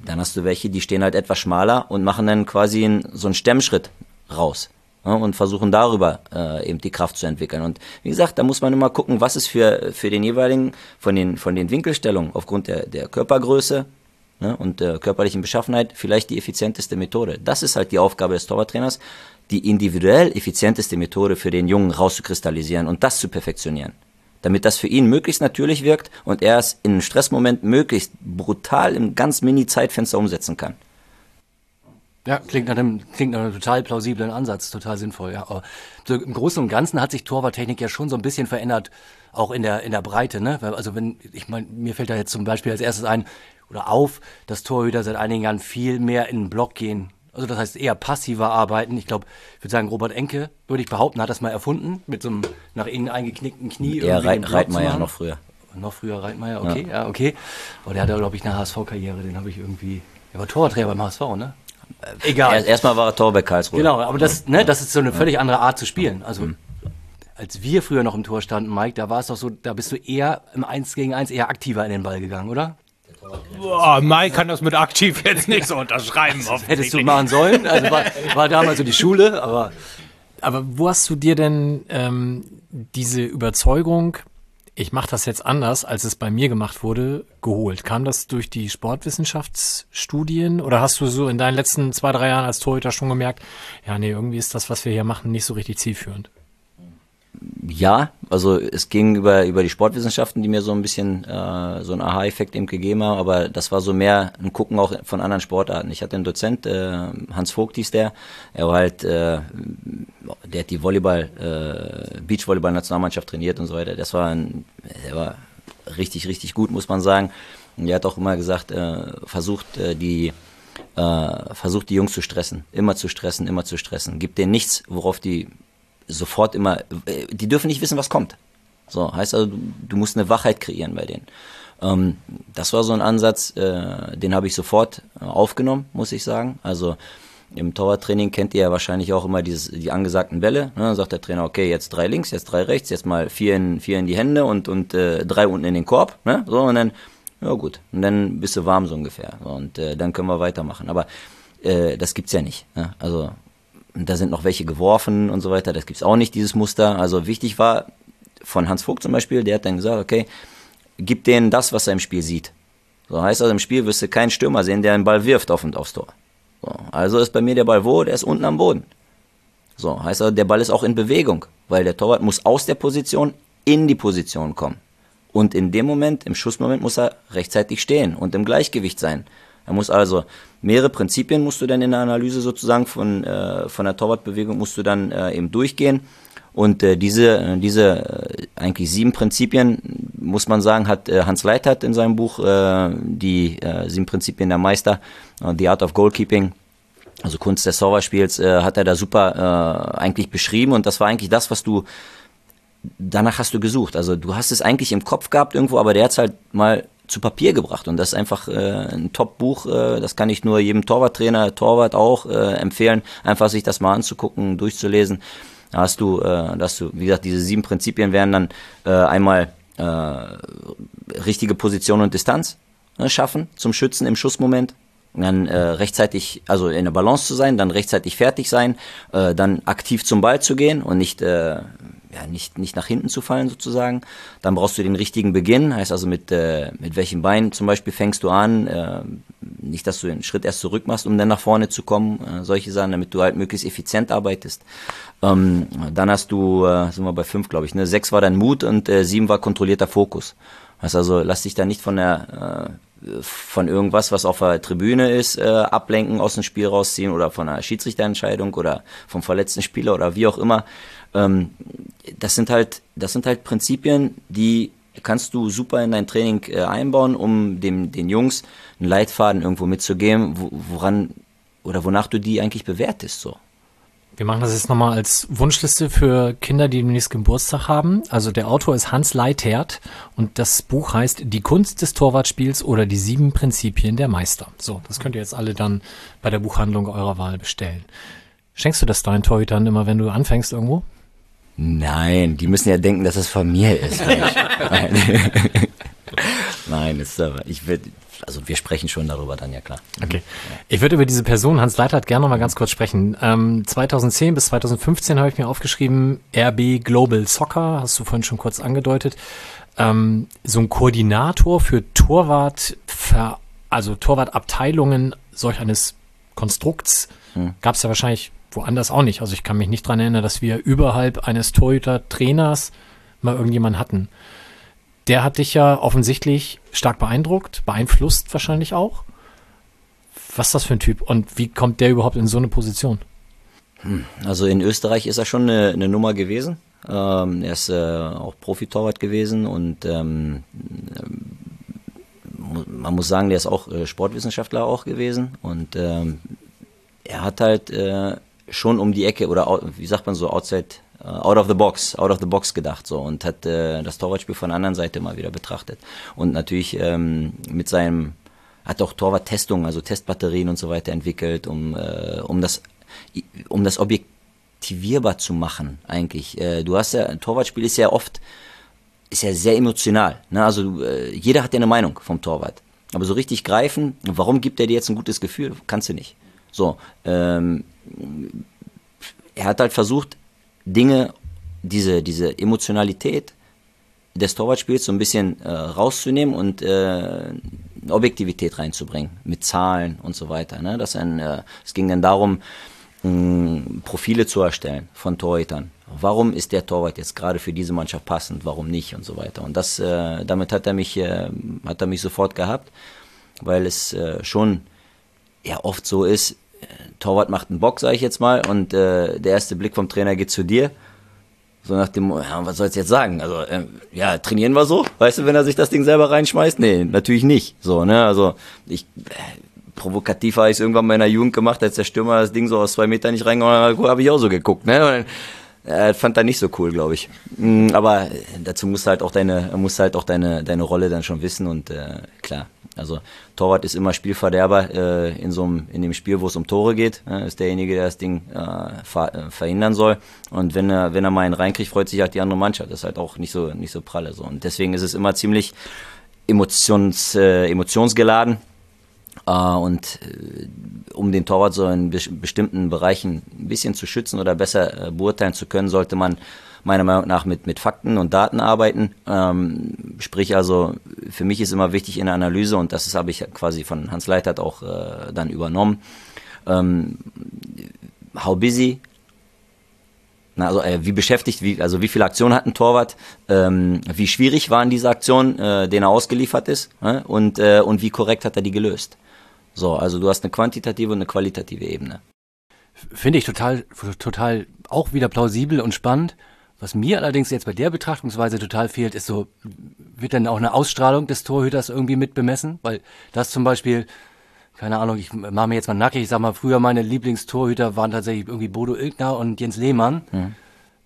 dann hast du welche, die stehen halt etwas schmaler und machen dann quasi einen, so einen Stemmschritt raus und versuchen darüber äh, eben die Kraft zu entwickeln. Und wie gesagt, da muss man immer gucken, was ist für, für den jeweiligen, von den, von den Winkelstellungen aufgrund der, der Körpergröße ne, und der körperlichen Beschaffenheit vielleicht die effizienteste Methode. Das ist halt die Aufgabe des Torwarttrainers, die individuell effizienteste Methode für den Jungen rauszukristallisieren und das zu perfektionieren. Damit das für ihn möglichst natürlich wirkt und er es in einem Stressmoment möglichst brutal im ganz mini Zeitfenster umsetzen kann. Ja, klingt nach, einem, klingt nach einem total plausiblen Ansatz, total sinnvoll, ja. Aber so im Großen und Ganzen hat sich Torwarttechnik ja schon so ein bisschen verändert, auch in der, in der Breite, ne? Also wenn, ich meine, mir fällt da jetzt zum Beispiel als erstes ein, oder auf, dass Torhüter seit einigen Jahren viel mehr in den Block gehen. Also das heißt eher passiver arbeiten. Ich glaube, ich würde sagen, Robert Enke, würde ich behaupten, hat das mal erfunden, mit so einem nach innen eingeknickten Knie. Ja, Reit, Reitmeier noch früher. Noch früher Reitmeier, okay, ja, ja okay. Aber der hatte, glaube ich, eine HSV-Karriere, den habe ich irgendwie, er war Torwartträger beim HSV, ne? Egal. Erstmal war er Tor bei Karlsruhe. Genau, aber das, ne, das ist so eine völlig andere Art zu spielen. Also mhm. als wir früher noch im Tor standen, Mike, da war es doch so, da bist du eher im 1 gegen 1 eher aktiver in den Ball gegangen, oder? Boah, Mike kann das mit aktiv jetzt nicht so unterschreiben. Hättest du machen sollen. Also war, war damals so die Schule, aber. Aber wo hast du dir denn ähm, diese Überzeugung ich mache das jetzt anders, als es bei mir gemacht wurde, geholt? Kam das durch die Sportwissenschaftsstudien oder hast du so in deinen letzten zwei, drei Jahren als Torhüter schon gemerkt, ja, nee, irgendwie ist das, was wir hier machen, nicht so richtig zielführend? Ja, also es ging über, über die Sportwissenschaften, die mir so ein bisschen äh, so einen Aha-Effekt eben gegeben haben, aber das war so mehr ein Gucken auch von anderen Sportarten. Ich hatte einen Dozent, äh, Hans Vogt hieß der, er war halt, äh, der hat die Volleyball, äh, Beachvolleyball-Nationalmannschaft trainiert und so weiter. Das war ein, der war richtig, richtig gut, muss man sagen. Und er hat auch immer gesagt, äh, versucht äh, die äh, versucht die Jungs zu stressen, immer zu stressen, immer zu stressen. Gibt denen nichts, worauf die sofort immer, äh, die dürfen nicht wissen, was kommt. So, heißt also, du, du musst eine Wachheit kreieren bei denen. Ähm, das war so ein Ansatz, äh, den habe ich sofort äh, aufgenommen, muss ich sagen. Also im Torwarttraining kennt ihr ja wahrscheinlich auch immer dieses, die angesagten Bälle. Ne? Dann sagt der Trainer, okay, jetzt drei links, jetzt drei rechts, jetzt mal vier in, vier in die Hände und, und äh, drei unten in den Korb. Ne? So, und dann, ja gut, und dann bist du warm so ungefähr. Und äh, dann können wir weitermachen. Aber äh, das gibt's ja nicht. Ne? Also da sind noch welche geworfen und so weiter. Das gibt's auch nicht, dieses Muster. Also wichtig war von Hans Vogt zum Beispiel, der hat dann gesagt, okay, gib denen das, was er im Spiel sieht. So heißt also im Spiel wirst du keinen Stürmer sehen, der einen Ball wirft auf und aufs Tor. So, also ist bei mir der Ball wo? Der ist unten am Boden. So, heißt also, der Ball ist auch in Bewegung, weil der Torwart muss aus der Position in die Position kommen. Und in dem Moment, im Schussmoment, muss er rechtzeitig stehen und im Gleichgewicht sein. Er muss also mehrere Prinzipien musst du dann in der Analyse sozusagen von, äh, von der Torwartbewegung musst du dann äh, eben durchgehen. Und äh, diese, äh, diese äh, eigentlich sieben Prinzipien, muss man sagen, hat äh, Hans Leitert in seinem Buch äh, die äh, sieben Prinzipien der Meister, äh, The Art of Goalkeeping, also Kunst des Torwartspiels, äh, hat er da super äh, eigentlich beschrieben. Und das war eigentlich das, was du danach hast du gesucht. Also du hast es eigentlich im Kopf gehabt irgendwo, aber der hat es halt mal zu Papier gebracht und das ist einfach äh, ein Top-Buch. Äh, das kann ich nur jedem Torwarttrainer, Torwart auch äh, empfehlen, einfach sich das mal anzugucken, durchzulesen. Da hast du, äh, dass du, wie gesagt, diese sieben Prinzipien wären dann äh, einmal äh, richtige Position und Distanz äh, schaffen zum Schützen im Schussmoment dann äh, rechtzeitig, also in der Balance zu sein, dann rechtzeitig fertig sein, äh, dann aktiv zum Ball zu gehen und nicht äh, ja, nicht, nicht nach hinten zu fallen sozusagen. Dann brauchst du den richtigen Beginn, heißt also mit, äh, mit welchem Bein zum Beispiel fängst du an. Äh, nicht, dass du den Schritt erst zurück machst, um dann nach vorne zu kommen. Äh, solche Sachen, damit du halt möglichst effizient arbeitest. Ähm, dann hast du, äh, sind wir bei fünf, glaube ich, ne? Sechs war dein Mut und äh, sieben war kontrollierter Fokus. Heißt also, lass dich da nicht von der äh, von irgendwas, was auf der Tribüne ist, äh, ablenken, aus dem Spiel rausziehen oder von einer Schiedsrichterentscheidung oder vom verletzten Spieler oder wie auch immer. Ähm, das sind halt, das sind halt Prinzipien, die kannst du super in dein Training äh, einbauen, um dem, den Jungs einen Leitfaden irgendwo mitzugeben, wo, woran oder wonach du die eigentlich bewertest, so. Wir machen das jetzt nochmal als Wunschliste für Kinder, die demnächst Geburtstag haben. Also der Autor ist Hans Leithert und das Buch heißt Die Kunst des Torwartspiels oder die sieben Prinzipien der Meister. So, das könnt ihr jetzt alle dann bei der Buchhandlung eurer Wahl bestellen. Schenkst du das deinen Torhütern immer, wenn du anfängst irgendwo? Nein, die müssen ja denken, dass es von mir ist. Nein, ist aber, ich will, also wir sprechen schon darüber dann, ja klar. Okay. Ich würde über diese Person, Hans Leitert, gerne noch mal ganz kurz sprechen. Ähm, 2010 bis 2015 habe ich mir aufgeschrieben, RB Global Soccer, hast du vorhin schon kurz angedeutet. Ähm, so ein Koordinator für Torwart, also Torwartabteilungen solch eines Konstrukts hm. gab es ja wahrscheinlich woanders auch nicht. Also ich kann mich nicht dran erinnern, dass wir überhalb eines Torhüter-Trainers mal irgendjemanden hatten. Der hat dich ja offensichtlich stark beeindruckt, beeinflusst wahrscheinlich auch. Was ist das für ein Typ und wie kommt der überhaupt in so eine Position? Hm, also in Österreich ist er schon eine, eine Nummer gewesen. Ähm, er ist äh, auch Profitorwart gewesen und ähm, man muss sagen, der ist auch äh, Sportwissenschaftler auch gewesen und ähm, er hat halt äh, schon um die Ecke oder wie sagt man so, outside, uh, out of the box, out of the box gedacht so und hat äh, das Torwartspiel von der anderen Seite mal wieder betrachtet. Und natürlich ähm, mit seinem, hat auch Torwarttestungen, also Testbatterien und so weiter entwickelt, um, äh, um das, um das objektivierbar zu machen eigentlich. Äh, du hast ja, ein Torwartspiel ist ja oft, ist ja sehr emotional. Ne? Also äh, jeder hat ja eine Meinung vom Torwart. Aber so richtig greifen, warum gibt er dir jetzt ein gutes Gefühl, kannst du nicht. So, ähm, er hat halt versucht, Dinge, diese, diese Emotionalität des Torwartspiels so ein bisschen äh, rauszunehmen und äh, Objektivität reinzubringen mit Zahlen und so weiter. Ne? Das ein, äh, es ging dann darum, mh, Profile zu erstellen von Torhütern. Warum ist der Torwart jetzt gerade für diese Mannschaft passend, warum nicht und so weiter. Und das, äh, damit hat er mich, äh, hat er mich sofort gehabt, weil es äh, schon ja oft so ist, Torwart macht einen Bock, sage ich jetzt mal, und äh, der erste Blick vom Trainer geht zu dir. So nach dem, ja, was soll's jetzt sagen? Also, äh, ja, trainieren wir so? Weißt du, wenn er sich das Ding selber reinschmeißt? Nee, natürlich nicht. So, ne? Also, ich, äh, provokativ habe ich es irgendwann in der Jugend gemacht, als der Stürmer das Ding so aus zwei Metern nicht reingehauen hat, habe ich auch so geguckt, ne? Und, äh, fand er nicht so cool, glaube ich. Mm, aber dazu musst du halt auch deine, musst halt auch deine, deine Rolle dann schon wissen und äh, klar, also Torwart ist immer Spielverderber äh, in so einem, in dem Spiel, wo es um Tore geht, äh, ist derjenige, der das Ding äh, ver äh, verhindern soll. Und wenn er, wenn er mal einen reinkriegt, freut sich halt die andere Mannschaft. Das ist halt auch nicht so, nicht so pralle so. Und deswegen ist es immer ziemlich emotions, äh, emotionsgeladen. Äh, und um den Torwart so in be bestimmten Bereichen ein bisschen zu schützen oder besser beurteilen zu können, sollte man meiner Meinung nach mit, mit Fakten und Daten arbeiten. Ähm, sprich also, für mich ist immer wichtig in der Analyse, und das habe ich quasi von Hans Leitert auch äh, dann übernommen, ähm, how busy, na, also äh, wie beschäftigt, wie, also wie viele Aktionen hat ein Torwart, ähm, wie schwierig waren diese Aktionen, äh, denen er ausgeliefert ist, äh, und, äh, und wie korrekt hat er die gelöst. So, also du hast eine quantitative und eine qualitative Ebene. Finde ich total, total auch wieder plausibel und spannend. Was mir allerdings jetzt bei der Betrachtungsweise total fehlt, ist so, wird dann auch eine Ausstrahlung des Torhüters irgendwie mit bemessen? Weil das zum Beispiel, keine Ahnung, ich mache mir jetzt mal nackig, ich sag mal, früher meine Lieblingstorhüter waren tatsächlich irgendwie Bodo Ilgner und Jens Lehmann, mhm.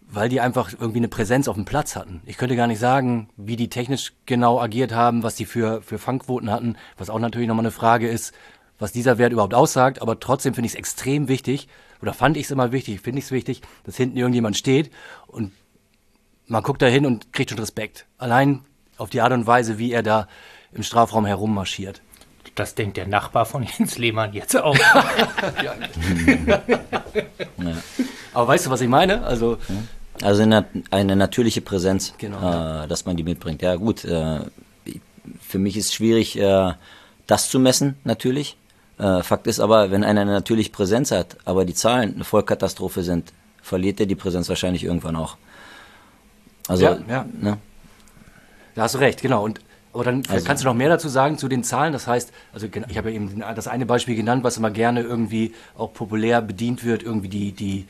weil die einfach irgendwie eine Präsenz auf dem Platz hatten. Ich könnte gar nicht sagen, wie die technisch genau agiert haben, was die für, für Fangquoten hatten, was auch natürlich nochmal eine Frage ist, was dieser Wert überhaupt aussagt, aber trotzdem finde ich es extrem wichtig, oder fand ich es immer wichtig, finde ich es wichtig, dass hinten irgendjemand steht und man guckt da hin und kriegt schon Respekt. Allein auf die Art und Weise, wie er da im Strafraum herummarschiert. Das denkt der Nachbar von Jens Lehmann jetzt auch. ja. Aber weißt du, was ich meine? Also, also eine, eine natürliche Präsenz, genau, äh, dass man die mitbringt. Ja gut, äh, für mich ist es schwierig, äh, das zu messen, natürlich. Äh, Fakt ist aber, wenn einer eine natürliche Präsenz hat, aber die Zahlen eine Vollkatastrophe sind, verliert er die Präsenz wahrscheinlich irgendwann auch. Also, ja, ja. Ne? Da hast du recht, genau. Und aber dann also, kannst du noch mehr dazu sagen zu den Zahlen. Das heißt, also ich habe ja eben das eine Beispiel genannt, was immer gerne irgendwie auch populär bedient wird, irgendwie die, die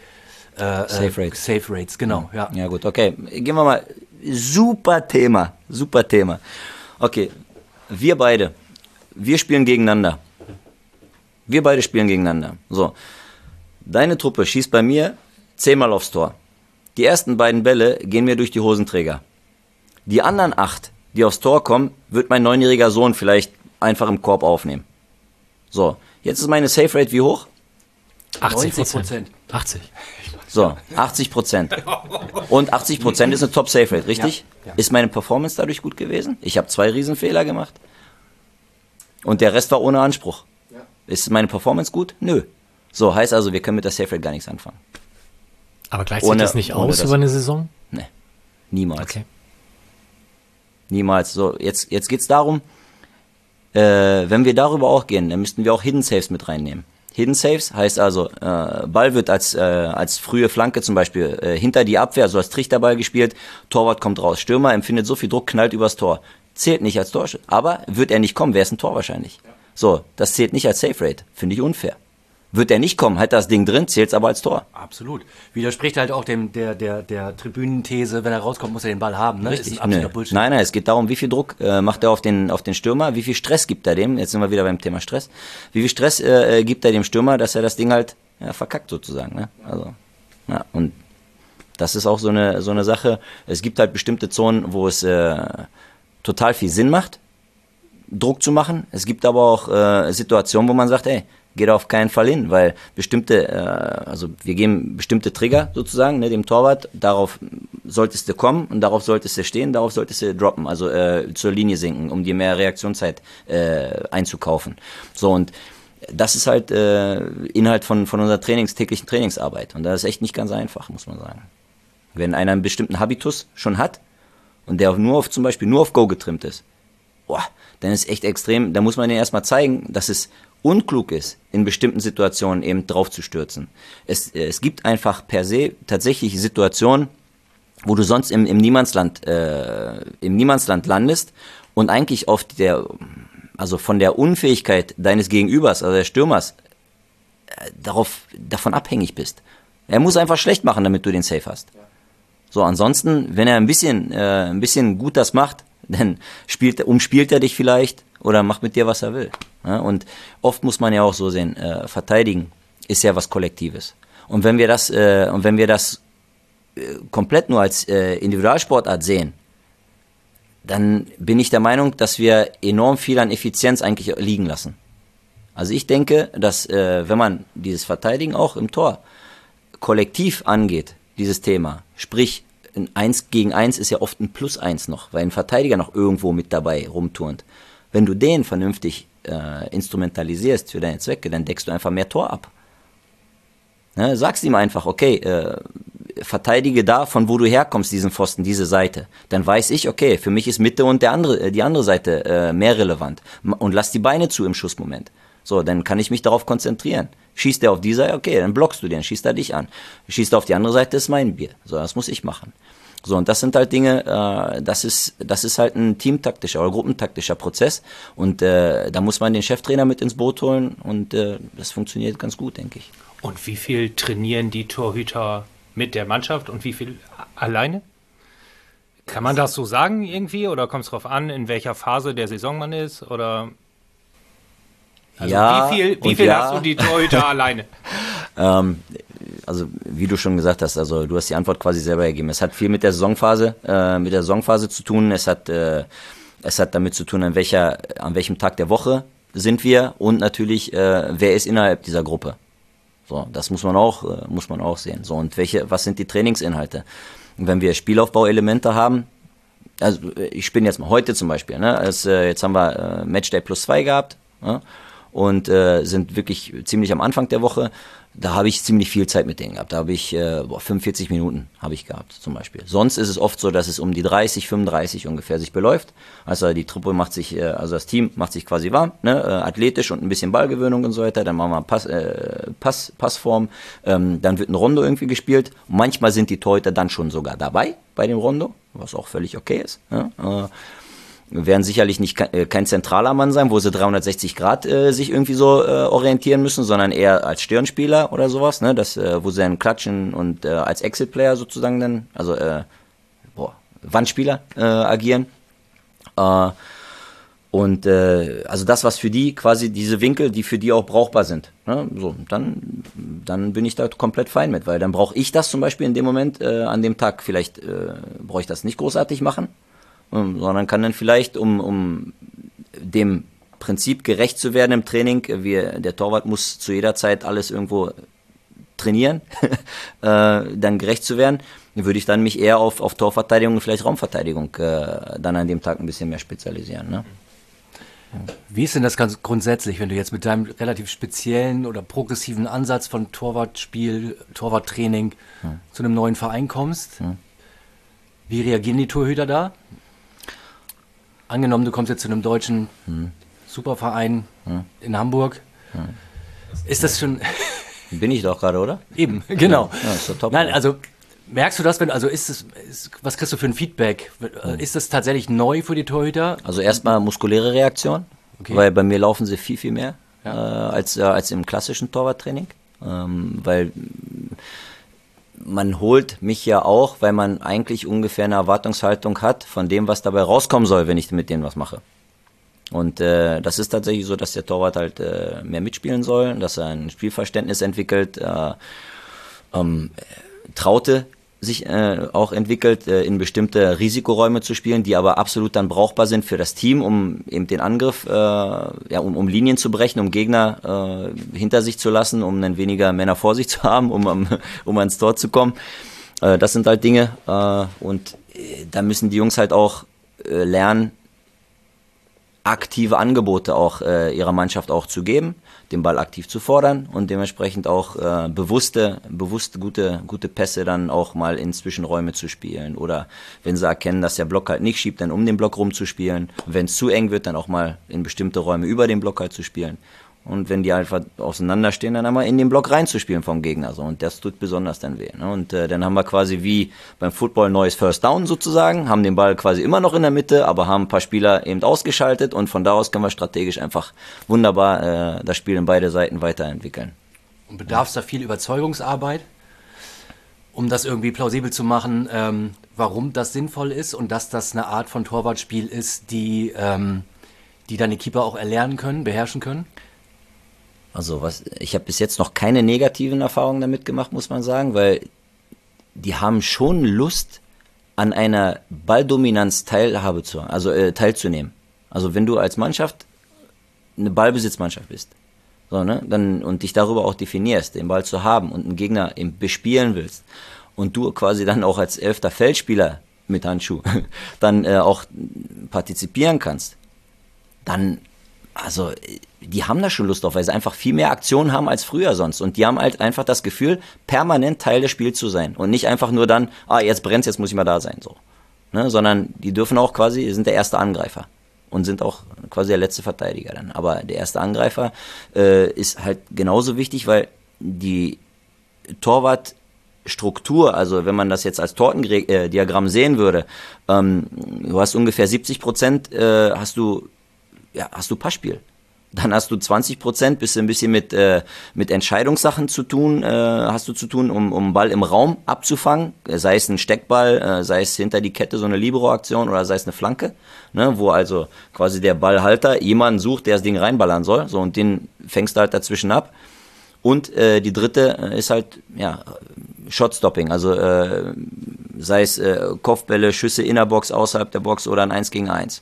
äh, äh Safe Rates. Safe Rates, genau. Ja. ja, gut, okay. Gehen wir mal. Super Thema, super Thema. Okay, wir beide, wir spielen gegeneinander. Wir beide spielen gegeneinander. So, deine Truppe schießt bei mir zehnmal aufs Tor. Die ersten beiden Bälle gehen mir durch die Hosenträger. Die anderen acht, die aufs Tor kommen, wird mein neunjähriger Sohn vielleicht einfach im Korb aufnehmen. So, jetzt ist meine Safe Rate wie hoch? 80 Prozent. 80. So, 80 Prozent. Und 80 Prozent ist eine Top Safe Rate, richtig? Ja, ja. Ist meine Performance dadurch gut gewesen? Ich habe zwei Riesenfehler gemacht. Und der Rest war ohne Anspruch. Ja. Ist meine Performance gut? Nö. So, heißt also, wir können mit der Safe Rate gar nichts anfangen. Aber gleicht sich das nicht aus das über eine Saison? Nee, niemals. Okay. Niemals. So, jetzt, jetzt geht es darum, äh, wenn wir darüber auch gehen, dann müssten wir auch Hidden Saves mit reinnehmen. Hidden Saves heißt also, äh, Ball wird als, äh, als frühe Flanke zum Beispiel äh, hinter die Abwehr, so als Trichterball gespielt, Torwart kommt raus, Stürmer empfindet so viel Druck, knallt übers Tor. Zählt nicht als Torschütze. Aber wird er nicht kommen, wäre es ein Tor wahrscheinlich. So, das zählt nicht als Safe Rate. Finde ich unfair. Wird er nicht kommen, hat das Ding drin, zählt es aber als Tor. Absolut. Widerspricht halt auch dem, der, der, der Tribünenthese, wenn er rauskommt, muss er den Ball haben. Ne? Richtig. Ist ein Bullshit. Nein, nein, es geht darum, wie viel Druck äh, macht er auf den, auf den Stürmer, wie viel Stress gibt er dem, jetzt sind wir wieder beim Thema Stress, wie viel Stress äh, äh gibt er dem Stürmer, dass er das Ding halt ja, verkackt sozusagen. Ne? Also, ja, und das ist auch so eine, so eine Sache. Es gibt halt bestimmte Zonen, wo es äh, total viel Sinn macht, Druck zu machen. Es gibt aber auch äh, Situationen, wo man sagt, ey, geht auf keinen Fall hin, weil bestimmte, äh, also wir geben bestimmte Trigger sozusagen, ne, dem Torwart, darauf solltest du kommen und darauf solltest du stehen, darauf solltest du droppen, also äh, zur Linie sinken, um dir mehr Reaktionszeit äh, einzukaufen. So und das ist halt äh, Inhalt von, von unserer Trainings, täglichen Trainingsarbeit. Und das ist echt nicht ganz einfach, muss man sagen. Wenn einer einen bestimmten Habitus schon hat und der nur auf zum Beispiel nur auf Go getrimmt ist, boah, dann ist echt extrem, da muss man denen erstmal zeigen, dass es unklug ist, in bestimmten Situationen eben drauf zu stürzen. Es, es gibt einfach per se tatsächlich Situationen, wo du sonst im, im Niemandsland, äh, im Niemandsland landest und eigentlich auf der, also von der Unfähigkeit deines Gegenübers, also des Stürmers, äh, darauf, davon abhängig bist. Er muss einfach schlecht machen, damit du den Safe hast. So, ansonsten, wenn er ein bisschen, äh, ein bisschen gut das macht, dann spielt, umspielt er dich vielleicht oder macht mit dir, was er will. Ja, und oft muss man ja auch so sehen, äh, verteidigen ist ja was Kollektives. Und wenn wir das, äh, und wenn wir das äh, komplett nur als äh, Individualsportart sehen, dann bin ich der Meinung, dass wir enorm viel an Effizienz eigentlich liegen lassen. Also ich denke, dass äh, wenn man dieses Verteidigen auch im Tor kollektiv angeht, dieses Thema, sprich ein 1 gegen 1 ist ja oft ein Plus 1 noch, weil ein Verteidiger noch irgendwo mit dabei rumturnt Wenn du den vernünftig äh, instrumentalisierst für deine Zwecke, dann deckst du einfach mehr Tor ab. Ne? Sagst ihm einfach, okay, äh, verteidige da, von wo du herkommst, diesen Pfosten, diese Seite. Dann weiß ich, okay, für mich ist Mitte und der andere, äh, die andere Seite äh, mehr relevant. Und lass die Beine zu im Schussmoment. So, dann kann ich mich darauf konzentrieren. Schießt der auf die Seite, okay, dann blockst du den, schießt er dich an. Schießt er auf die andere Seite, ist mein Bier. So, das muss ich machen. So, und das sind halt Dinge, äh, das, ist, das ist halt ein teamtaktischer oder gruppentaktischer Prozess. Und äh, da muss man den Cheftrainer mit ins Boot holen und äh, das funktioniert ganz gut, denke ich. Und wie viel trainieren die Torhüter mit der Mannschaft und wie viel alleine? Kann man das so sagen irgendwie oder kommt es darauf an, in welcher Phase der Saison man ist? Oder also ja, wie viel, wie viel ja. hast du die Torhüter alleine? Ähm, also wie du schon gesagt hast, also du hast die Antwort quasi selber gegeben. Es hat viel mit der Saisonphase, äh, mit der Saisonphase zu tun. Es hat, äh, es hat damit zu tun, an welcher, an welchem Tag der Woche sind wir und natürlich, äh, wer ist innerhalb dieser Gruppe. So, das muss man auch, äh, muss man auch sehen. So, und welche, was sind die Trainingsinhalte? Und wenn wir Spielaufbauelemente haben, also ich spinne jetzt mal heute zum Beispiel, ne? Also, jetzt haben wir äh, Matchday plus zwei gehabt ja? Und äh, sind wirklich ziemlich am Anfang der Woche da habe ich ziemlich viel Zeit mit denen gehabt. Da habe ich äh, 45 Minuten habe ich gehabt zum Beispiel. Sonst ist es oft so, dass es um die 30, 35 ungefähr sich beläuft. Also die Truppe macht sich, äh, also das Team macht sich quasi warm, ne, äh, athletisch und ein bisschen Ballgewöhnung und so weiter. Dann machen wir Pass, äh, Pass, Passform. Ähm, dann wird ein Rondo irgendwie gespielt. manchmal sind die Torhüter dann schon sogar dabei bei dem Rondo, was auch völlig okay ist. Ja? Äh, werden sicherlich nicht äh, kein zentraler Mann sein, wo sie 360 Grad äh, sich irgendwie so äh, orientieren müssen, sondern eher als Stirnspieler oder sowas, ne? Das, äh, wo sie dann klatschen und äh, als Exit-Player sozusagen dann, also äh, boah, Wandspieler äh, agieren. Äh, und äh, also das, was für die quasi diese Winkel, die für die auch brauchbar sind. Ne? So, dann, dann bin ich da komplett fein mit, weil dann brauche ich das zum Beispiel in dem Moment, äh, an dem Tag, vielleicht äh, brauche ich das nicht großartig machen, sondern kann dann vielleicht, um, um dem Prinzip gerecht zu werden im Training, wir, der Torwart muss zu jeder Zeit alles irgendwo trainieren, äh, dann gerecht zu werden, würde ich dann mich eher auf, auf Torverteidigung und vielleicht Raumverteidigung äh, dann an dem Tag ein bisschen mehr spezialisieren. Ne? Wie ist denn das ganz grundsätzlich, wenn du jetzt mit deinem relativ speziellen oder progressiven Ansatz von Torwartspiel, Torwarttraining hm. zu einem neuen Verein kommst? Hm. Wie reagieren die Torhüter da? Angenommen, du kommst jetzt zu einem deutschen hm. Superverein hm. in Hamburg. Hm. Ist das schon. Bin ich doch gerade, oder? Eben, genau. Ja, ist top, Nein, also merkst du das, wenn, also ist es, ist, was kriegst du für ein Feedback? Hm. Ist das tatsächlich neu für die Torhüter? Also erstmal muskuläre Reaktion, okay. weil bei mir laufen sie viel, viel mehr ja. äh, als, äh, als im klassischen Torwarttraining. Ähm, weil man holt mich ja auch, weil man eigentlich ungefähr eine Erwartungshaltung hat von dem, was dabei rauskommen soll, wenn ich mit denen was mache. Und äh, das ist tatsächlich so, dass der Torwart halt äh, mehr mitspielen soll, dass er ein Spielverständnis entwickelt, äh, ähm, traute sich äh, auch entwickelt, äh, in bestimmte Risikoräume zu spielen, die aber absolut dann brauchbar sind für das Team, um eben den Angriff, äh, ja, um, um Linien zu brechen, um Gegner äh, hinter sich zu lassen, um dann weniger Männer vor sich zu haben, um, um, um ans Tor zu kommen. Äh, das sind halt Dinge äh, und äh, da müssen die Jungs halt auch äh, lernen, aktive Angebote auch äh, ihrer Mannschaft auch zu geben den Ball aktiv zu fordern und dementsprechend auch äh, bewusste, bewusst gute, gute Pässe dann auch mal in Zwischenräume zu spielen. Oder wenn sie erkennen, dass der Block halt nicht schiebt, dann um den Block rumzuspielen. Wenn es zu eng wird, dann auch mal in bestimmte Räume über den Block halt zu spielen. Und wenn die einfach auseinanderstehen, dann einmal in den Block reinzuspielen vom Gegner. So. Und das tut besonders dann weh. Ne? Und äh, dann haben wir quasi wie beim Football neues First Down sozusagen, haben den Ball quasi immer noch in der Mitte, aber haben ein paar Spieler eben ausgeschaltet und von da aus können wir strategisch einfach wunderbar äh, das Spiel in beide Seiten weiterentwickeln. Und bedarf es da viel Überzeugungsarbeit, um das irgendwie plausibel zu machen, ähm, warum das sinnvoll ist und dass das eine Art von Torwartspiel ist, die, ähm, die deine Keeper auch erlernen können, beherrschen können? Also was, ich habe bis jetzt noch keine negativen Erfahrungen damit gemacht, muss man sagen, weil die haben schon Lust, an einer Balldominanz Teilhabe zu, also äh, teilzunehmen. Also wenn du als Mannschaft eine Ballbesitzmannschaft bist, so, ne, dann, und dich darüber auch definierst, den Ball zu haben und einen Gegner eben bespielen willst und du quasi dann auch als elfter Feldspieler mit Handschuh dann äh, auch partizipieren kannst, dann, also die haben da schon Lust drauf, weil sie einfach viel mehr Aktionen haben als früher sonst. Und die haben halt einfach das Gefühl, permanent Teil des Spiels zu sein. Und nicht einfach nur dann, ah, jetzt brennt's, jetzt muss ich mal da sein. So. Ne? Sondern die dürfen auch quasi, sind der erste Angreifer. Und sind auch quasi der letzte Verteidiger dann. Aber der erste Angreifer äh, ist halt genauso wichtig, weil die Torwartstruktur, also wenn man das jetzt als Tortendiagramm äh, sehen würde, ähm, du hast ungefähr 70 Prozent, äh, hast du, ja, hast du Passspiel dann hast du 20 Prozent, bist du ein bisschen mit, äh, mit Entscheidungssachen zu tun, äh, hast du zu tun, um, um Ball im Raum abzufangen, sei es ein Steckball, äh, sei es hinter die Kette so eine Libero-Aktion oder sei es eine Flanke, ne, wo also quasi der Ballhalter jemanden sucht, der das Ding reinballern soll, so und den fängst du halt dazwischen ab. Und äh, die dritte äh, ist halt ja Shotstopping, also äh, sei es äh, Kopfbälle, Schüsse in der Box, außerhalb der Box oder ein 1 gegen 1.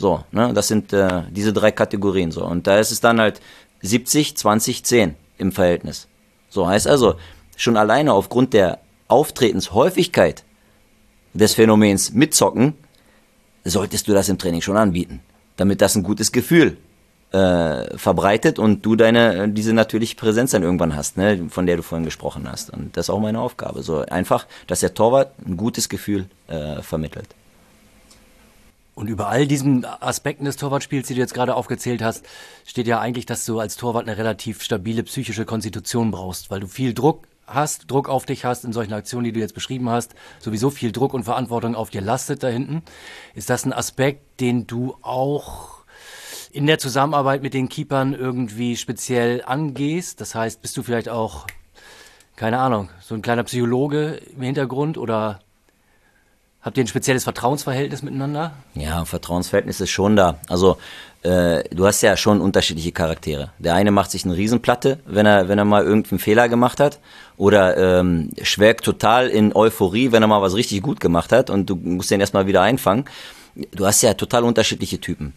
So, ne, das sind äh, diese drei Kategorien so. Und da ist es dann halt 70, 20, 10 im Verhältnis. So heißt also, schon alleine aufgrund der Auftretenshäufigkeit des Phänomens mitzocken, solltest du das im Training schon anbieten, damit das ein gutes Gefühl äh, verbreitet und du deine diese natürliche Präsenz dann irgendwann hast, ne, von der du vorhin gesprochen hast. Und das ist auch meine Aufgabe. So einfach, dass der Torwart ein gutes Gefühl äh, vermittelt. Und über all diesen Aspekten des Torwartspiels, die du jetzt gerade aufgezählt hast, steht ja eigentlich, dass du als Torwart eine relativ stabile psychische Konstitution brauchst, weil du viel Druck hast, Druck auf dich hast in solchen Aktionen, die du jetzt beschrieben hast, sowieso viel Druck und Verantwortung auf dir lastet da hinten. Ist das ein Aspekt, den du auch in der Zusammenarbeit mit den Keepern irgendwie speziell angehst? Das heißt, bist du vielleicht auch, keine Ahnung, so ein kleiner Psychologe im Hintergrund oder Habt ihr ein spezielles Vertrauensverhältnis miteinander? Ja, Vertrauensverhältnis ist schon da. Also äh, du hast ja schon unterschiedliche Charaktere. Der eine macht sich eine Riesenplatte, wenn er, wenn er mal irgendeinen Fehler gemacht hat. Oder ähm, schwelgt total in Euphorie, wenn er mal was richtig gut gemacht hat und du musst den erstmal wieder einfangen. Du hast ja total unterschiedliche Typen.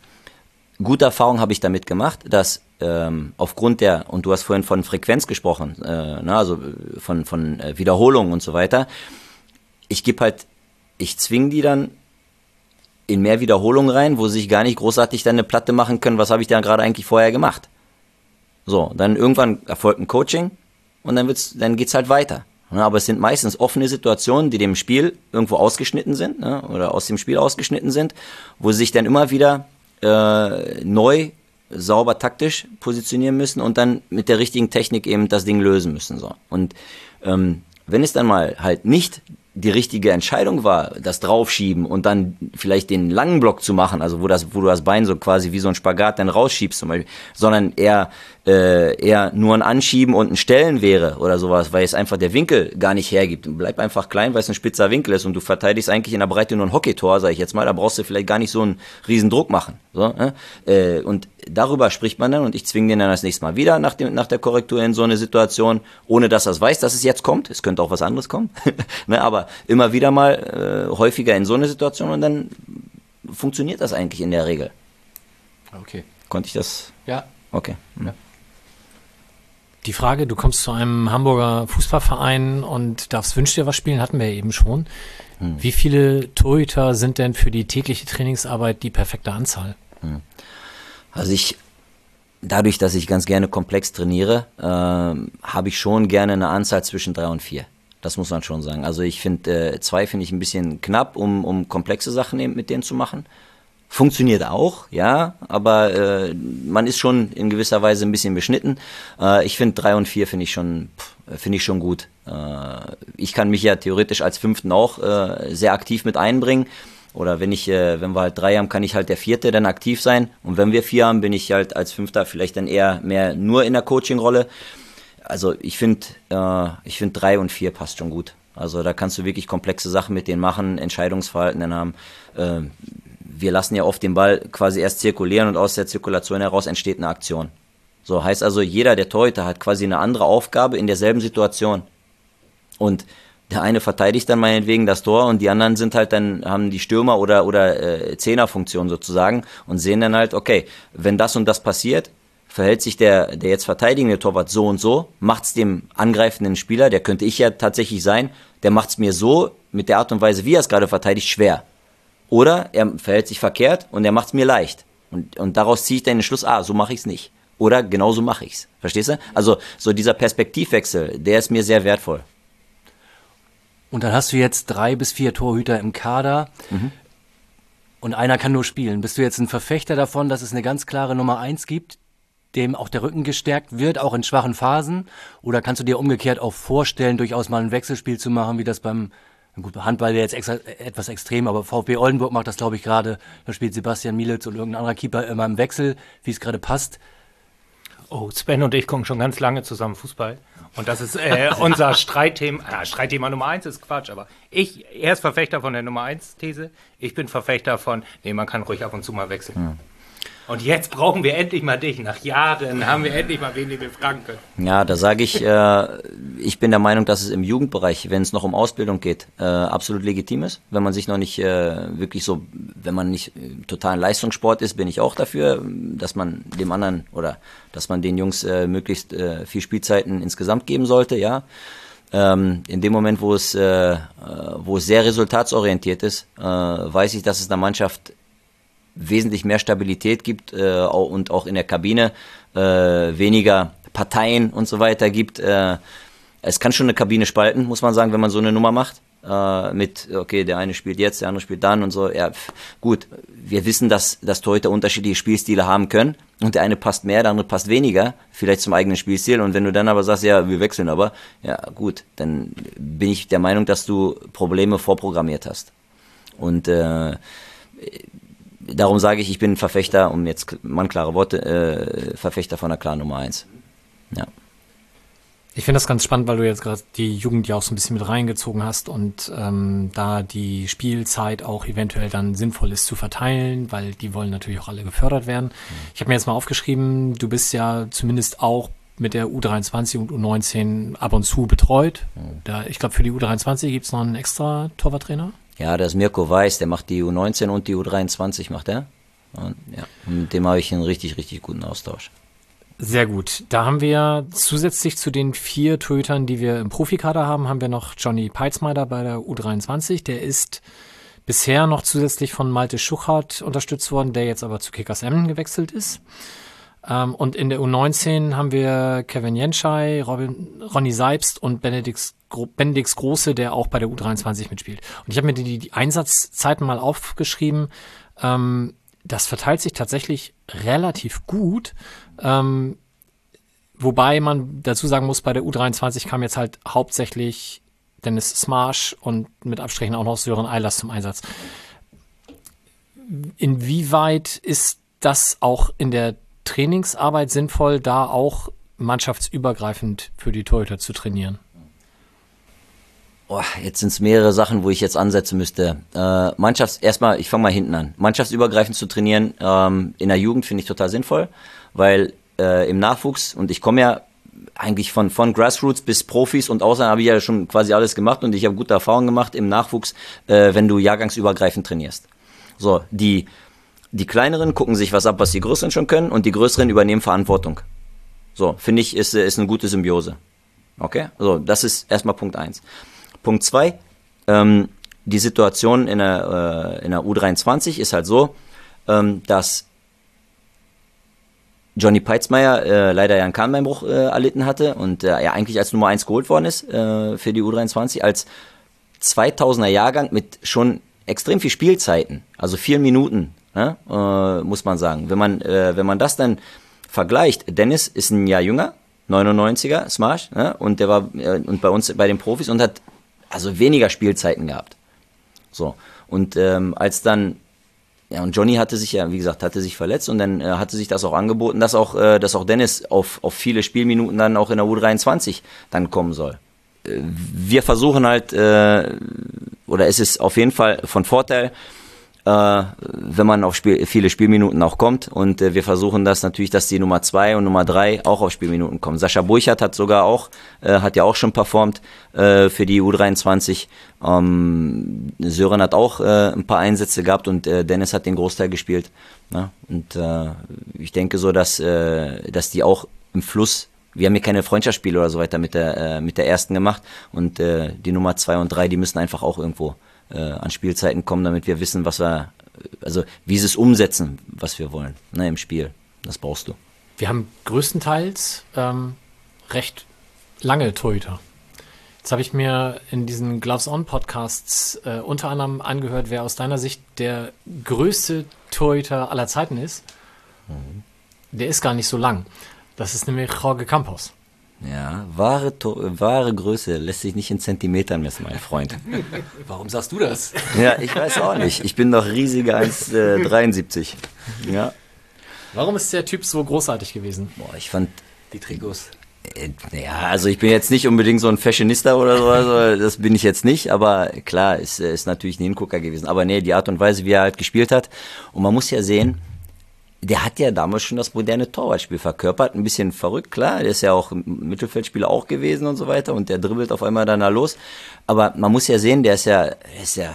Gute Erfahrung habe ich damit gemacht, dass ähm, aufgrund der, und du hast vorhin von Frequenz gesprochen, äh, na, also von, von äh, Wiederholung und so weiter, ich gebe halt ich zwinge die dann in mehr Wiederholungen rein, wo sie sich gar nicht großartig dann eine Platte machen können, was habe ich da gerade eigentlich vorher gemacht. So, dann irgendwann erfolgt ein Coaching und dann, wird's, dann geht's halt weiter. aber es sind meistens offene Situationen, die dem Spiel irgendwo ausgeschnitten sind ne, oder aus dem Spiel ausgeschnitten sind, wo sie sich dann immer wieder äh, neu, sauber taktisch positionieren müssen und dann mit der richtigen Technik eben das Ding lösen müssen. So. Und ähm, wenn es dann mal halt nicht die richtige Entscheidung war, das draufschieben und dann vielleicht den langen Block zu machen, also wo das, wo du das Bein so quasi wie so ein Spagat dann rausschiebst zum Beispiel, sondern eher äh, eher nur ein Anschieben und ein Stellen wäre oder sowas, weil es einfach der Winkel gar nicht hergibt. Bleib einfach klein, weil es ein spitzer Winkel ist und du verteidigst eigentlich in der Breite nur ein Hockeytor, sage ich jetzt mal, da brauchst du vielleicht gar nicht so einen riesen Druck machen. So, ne? äh, und darüber spricht man dann und ich zwinge den dann das nächste Mal wieder nach, dem, nach der Korrektur in so eine Situation, ohne dass er es weiß, dass es jetzt kommt. Es könnte auch was anderes kommen. ne? Aber immer wieder mal äh, häufiger in so eine Situation und dann funktioniert das eigentlich in der Regel. Okay. Konnte ich das? Ja. Okay. Hm. Ja. Die Frage, du kommst zu einem Hamburger Fußballverein und darfst Wünsch dir was spielen, hatten wir ja eben schon. Hm. Wie viele Torhüter sind denn für die tägliche Trainingsarbeit die perfekte Anzahl? Hm. Also ich, dadurch, dass ich ganz gerne komplex trainiere, äh, habe ich schon gerne eine Anzahl zwischen drei und vier. Das muss man schon sagen. Also ich finde, äh, zwei finde ich ein bisschen knapp, um, um komplexe Sachen eben mit denen zu machen. Funktioniert auch, ja, aber äh, man ist schon in gewisser Weise ein bisschen beschnitten. Äh, ich finde drei und vier finde ich schon finde ich schon gut. Äh, ich kann mich ja theoretisch als Fünften auch äh, sehr aktiv mit einbringen. Oder wenn ich, äh, wenn wir halt drei haben, kann ich halt der Vierte dann aktiv sein. Und wenn wir vier haben, bin ich halt als Fünfter vielleicht dann eher mehr nur in der Coaching-Rolle. Also ich finde, äh, ich finde drei und vier passt schon gut. Also da kannst du wirklich komplexe Sachen mit denen machen, Entscheidungsverhalten dann haben. Äh, wir lassen ja oft den Ball quasi erst zirkulieren und aus der Zirkulation heraus entsteht eine Aktion. So heißt also, jeder der Torhüter hat quasi eine andere Aufgabe in derselben Situation. Und der eine verteidigt dann meinetwegen das Tor und die anderen sind halt dann, haben die Stürmer oder, oder äh, Zehnerfunktion sozusagen und sehen dann halt, okay, wenn das und das passiert, verhält sich der, der jetzt verteidigende Torwart so und so, macht's dem angreifenden Spieler, der könnte ich ja tatsächlich sein, der macht's mir so mit der Art und Weise, wie er es gerade verteidigt, schwer. Oder er verhält sich verkehrt und er macht es mir leicht. Und, und daraus ziehe ich dann den Schluss, ah, so mache ich es nicht. Oder genauso mache ich es. Verstehst du? Also so dieser Perspektivwechsel, der ist mir sehr wertvoll. Und dann hast du jetzt drei bis vier Torhüter im Kader. Mhm. Und einer kann nur spielen. Bist du jetzt ein Verfechter davon, dass es eine ganz klare Nummer eins gibt, dem auch der Rücken gestärkt wird, auch in schwachen Phasen? Oder kannst du dir umgekehrt auch vorstellen, durchaus mal ein Wechselspiel zu machen, wie das beim Gut, Handball wäre jetzt extra, etwas extrem, aber VfB Oldenburg macht das, glaube ich, gerade. Da spielt Sebastian Mielitz und irgendein anderer Keeper immer im Wechsel, wie es gerade passt. Oh, Sven und ich gucken schon ganz lange zusammen Fußball. Und das ist äh, unser Streitthema. Ah, Streitthema Nummer eins ist Quatsch, aber ich, er ist Verfechter von der Nummer eins These. Ich bin Verfechter von, nee, man kann ruhig ab und zu mal wechseln. Ja. Und jetzt brauchen wir endlich mal dich. Nach Jahren haben wir endlich mal wen, den wir fragen können. Ja, da sage ich, äh, ich bin der Meinung, dass es im Jugendbereich, wenn es noch um Ausbildung geht, äh, absolut legitim ist. Wenn man sich noch nicht äh, wirklich so, wenn man nicht äh, total Leistungssport ist, bin ich auch dafür, dass man dem anderen oder dass man den Jungs äh, möglichst äh, viel Spielzeiten insgesamt geben sollte, ja. Ähm, in dem Moment, wo es, wo es sehr resultatsorientiert ist, weiß ich, dass es einer Mannschaft wesentlich mehr Stabilität gibt äh, und auch in der Kabine äh, weniger Parteien und so weiter gibt. Äh, es kann schon eine Kabine spalten, muss man sagen, wenn man so eine Nummer macht. Äh, mit, okay, der eine spielt jetzt, der andere spielt dann und so. Ja, gut, wir wissen, dass, dass Torhüter unterschiedliche Spielstile haben können und der eine passt mehr, der andere passt weniger, vielleicht zum eigenen Spielstil. Und wenn du dann aber sagst, ja, wir wechseln aber, ja gut, dann bin ich der Meinung, dass du Probleme vorprogrammiert hast. Und äh, darum sage ich, ich bin Verfechter, um jetzt man klare Worte, äh, Verfechter von der klaren Nummer 1. Ja. Ich finde das ganz spannend, weil du jetzt gerade die Jugend ja auch so ein bisschen mit reingezogen hast und ähm, da die Spielzeit auch eventuell dann sinnvoll ist zu verteilen, weil die wollen natürlich auch alle gefördert werden. Ich habe mir jetzt mal aufgeschrieben, du bist ja zumindest auch mit der U23 und U19 ab und zu betreut. Da, ich glaube, für die U23 gibt es noch einen extra Torwarttrainer. Ja, das ist Mirko Weiß, der macht die U19 und die U23 macht er. Und, ja, mit dem habe ich einen richtig, richtig guten Austausch. Sehr gut. Da haben wir zusätzlich zu den vier Torhütern, die wir im Profikader haben, haben wir noch Johnny Peitzmeider bei der U23. Der ist bisher noch zusätzlich von Malte Schuchart unterstützt worden, der jetzt aber zu Kickers Emmen gewechselt ist. Ähm, und in der U19 haben wir Kevin Jenschei, Ronny Seibst und Benedix, Benedix Große, der auch bei der U23 mitspielt. Und ich habe mir die, die Einsatzzeiten mal aufgeschrieben. Ähm, das verteilt sich tatsächlich relativ gut. Ähm, wobei man dazu sagen muss, bei der U23 kam jetzt halt hauptsächlich Dennis Smarsh und mit Abstrichen auch noch Sören Eilers zum Einsatz. Inwieweit ist das auch in der Trainingsarbeit sinnvoll, da auch mannschaftsübergreifend für die Torhüter zu trainieren? Oh, jetzt sind es mehrere Sachen, wo ich jetzt ansetzen müsste. Äh, Mannschafts, erstmal, ich fange mal hinten an. Mannschaftsübergreifend zu trainieren ähm, in der Jugend finde ich total sinnvoll, weil äh, im Nachwuchs, und ich komme ja eigentlich von, von Grassroots bis Profis und außer habe ich ja schon quasi alles gemacht und ich habe gute Erfahrungen gemacht im Nachwuchs, äh, wenn du jahrgangsübergreifend trainierst. So, die die kleineren gucken sich was ab, was die größeren schon können und die größeren übernehmen Verantwortung. So, finde ich, ist, ist eine gute Symbiose. Okay? Also, das ist erstmal Punkt eins. Punkt zwei, ähm, die Situation in der, äh, in der U23 ist halt so, ähm, dass Johnny Peitzmeier äh, leider ja einen Kahnbeinbruch äh, erlitten hatte und äh, er eigentlich als Nummer eins geholt worden ist äh, für die U23 als 2000er Jahrgang mit schon extrem viel Spielzeiten, also vier Minuten ne? äh, muss man sagen. Wenn man, äh, wenn man das dann vergleicht, Dennis ist ein Jahr jünger, 99er Smash, ne? und der war äh, und bei uns bei den Profis und hat also weniger Spielzeiten gehabt. So und ähm, als dann ja, und Johnny hatte sich ja, wie gesagt, hatte sich verletzt und dann äh, hatte sich das auch angeboten, dass auch, äh, dass auch Dennis auf, auf viele Spielminuten dann auch in der U23 dann kommen soll. Äh, wir versuchen halt, äh, oder es ist auf jeden Fall von Vorteil, wenn man auf Spiel, viele Spielminuten auch kommt. Und äh, wir versuchen das natürlich, dass die Nummer zwei und Nummer drei auch auf Spielminuten kommen. Sascha Burchardt hat sogar auch, äh, hat ja auch schon performt äh, für die U23. Ähm, Sören hat auch äh, ein paar Einsätze gehabt und äh, Dennis hat den Großteil gespielt. Ne? Und äh, ich denke so, dass, äh, dass die auch im Fluss wir haben hier keine Freundschaftsspiele oder so weiter mit der, äh, mit der ersten gemacht und äh, die Nummer zwei und drei, die müssen einfach auch irgendwo äh, an Spielzeiten kommen, damit wir wissen, was wir, also wie sie es umsetzen, was wir wollen, ne, im Spiel. Das brauchst du. Wir haben größtenteils ähm, recht lange Torhüter. Jetzt habe ich mir in diesen Gloves On Podcasts äh, unter anderem angehört, wer aus deiner Sicht der größte Torhüter aller Zeiten ist. Mhm. Der ist gar nicht so lang. Das ist nämlich Jorge Campos. Ja, wahre, wahre Größe lässt sich nicht in Zentimetern messen, mein Freund. Warum sagst du das? Ja, ich weiß auch nicht. Ich bin doch riesiger als äh, 73. Ja. Warum ist der Typ so großartig gewesen? Boah, ich fand die Trikots. Äh, ja, also ich bin jetzt nicht unbedingt so ein Fashionista oder so, also das bin ich jetzt nicht, aber klar, ist, ist natürlich ein Hingucker gewesen. Aber nee, die Art und Weise, wie er halt gespielt hat. Und man muss ja sehen, der hat ja damals schon das moderne Torwartspiel verkörpert, ein bisschen verrückt, klar, der ist ja auch Mittelfeldspieler auch gewesen und so weiter und der dribbelt auf einmal dann da los. Aber man muss ja sehen, der ist ja, der ist ja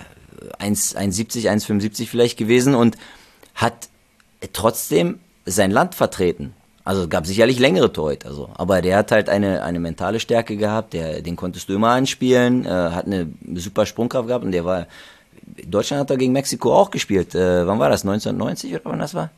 1,70, 1,75 vielleicht gewesen und hat trotzdem sein Land vertreten. Also es gab sicherlich längere Torhüter, also. aber der hat halt eine, eine mentale Stärke gehabt, der, den konntest du immer anspielen, äh, hat eine super Sprungkraft gehabt und der war, Deutschland hat da gegen Mexiko auch gespielt. Äh, wann war das? 1990 oder wann das war?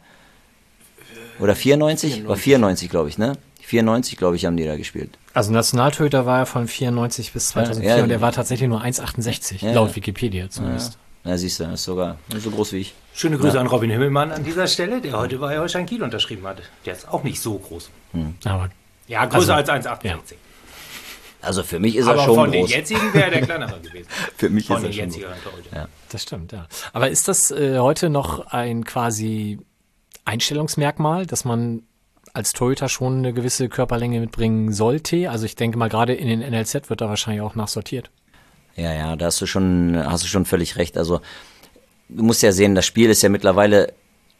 Oder 94? 94. War 94, glaube ich, ne? 94, glaube ich, haben die da gespielt. Also Nationaltöter war er von 94 bis 2004 ja, und er war tatsächlich nur 1,68, ja, laut Wikipedia zumindest. Ja, siehst du, ist sogar so groß wie ich. Schöne Grüße ja. an Robin Himmelmann an dieser Stelle, der heute bei Holstein Kiel unterschrieben hat. Der ist auch nicht so groß. Hm. Aber ja, größer also, als 1,68. Ja. Also für mich ist Aber er schon von groß. den jetzigen wäre der kleinere gewesen. für mich von ist er schon groß. Ja. Das stimmt, ja. Aber ist das äh, heute noch ein quasi Einstellungsmerkmal, dass man als Torhüter schon eine gewisse Körperlänge mitbringen sollte? Also ich denke mal, gerade in den NLZ wird da wahrscheinlich auch nachsortiert. Ja, ja, da hast du schon, hast du schon völlig recht. Also du musst ja sehen, das Spiel ist ja mittlerweile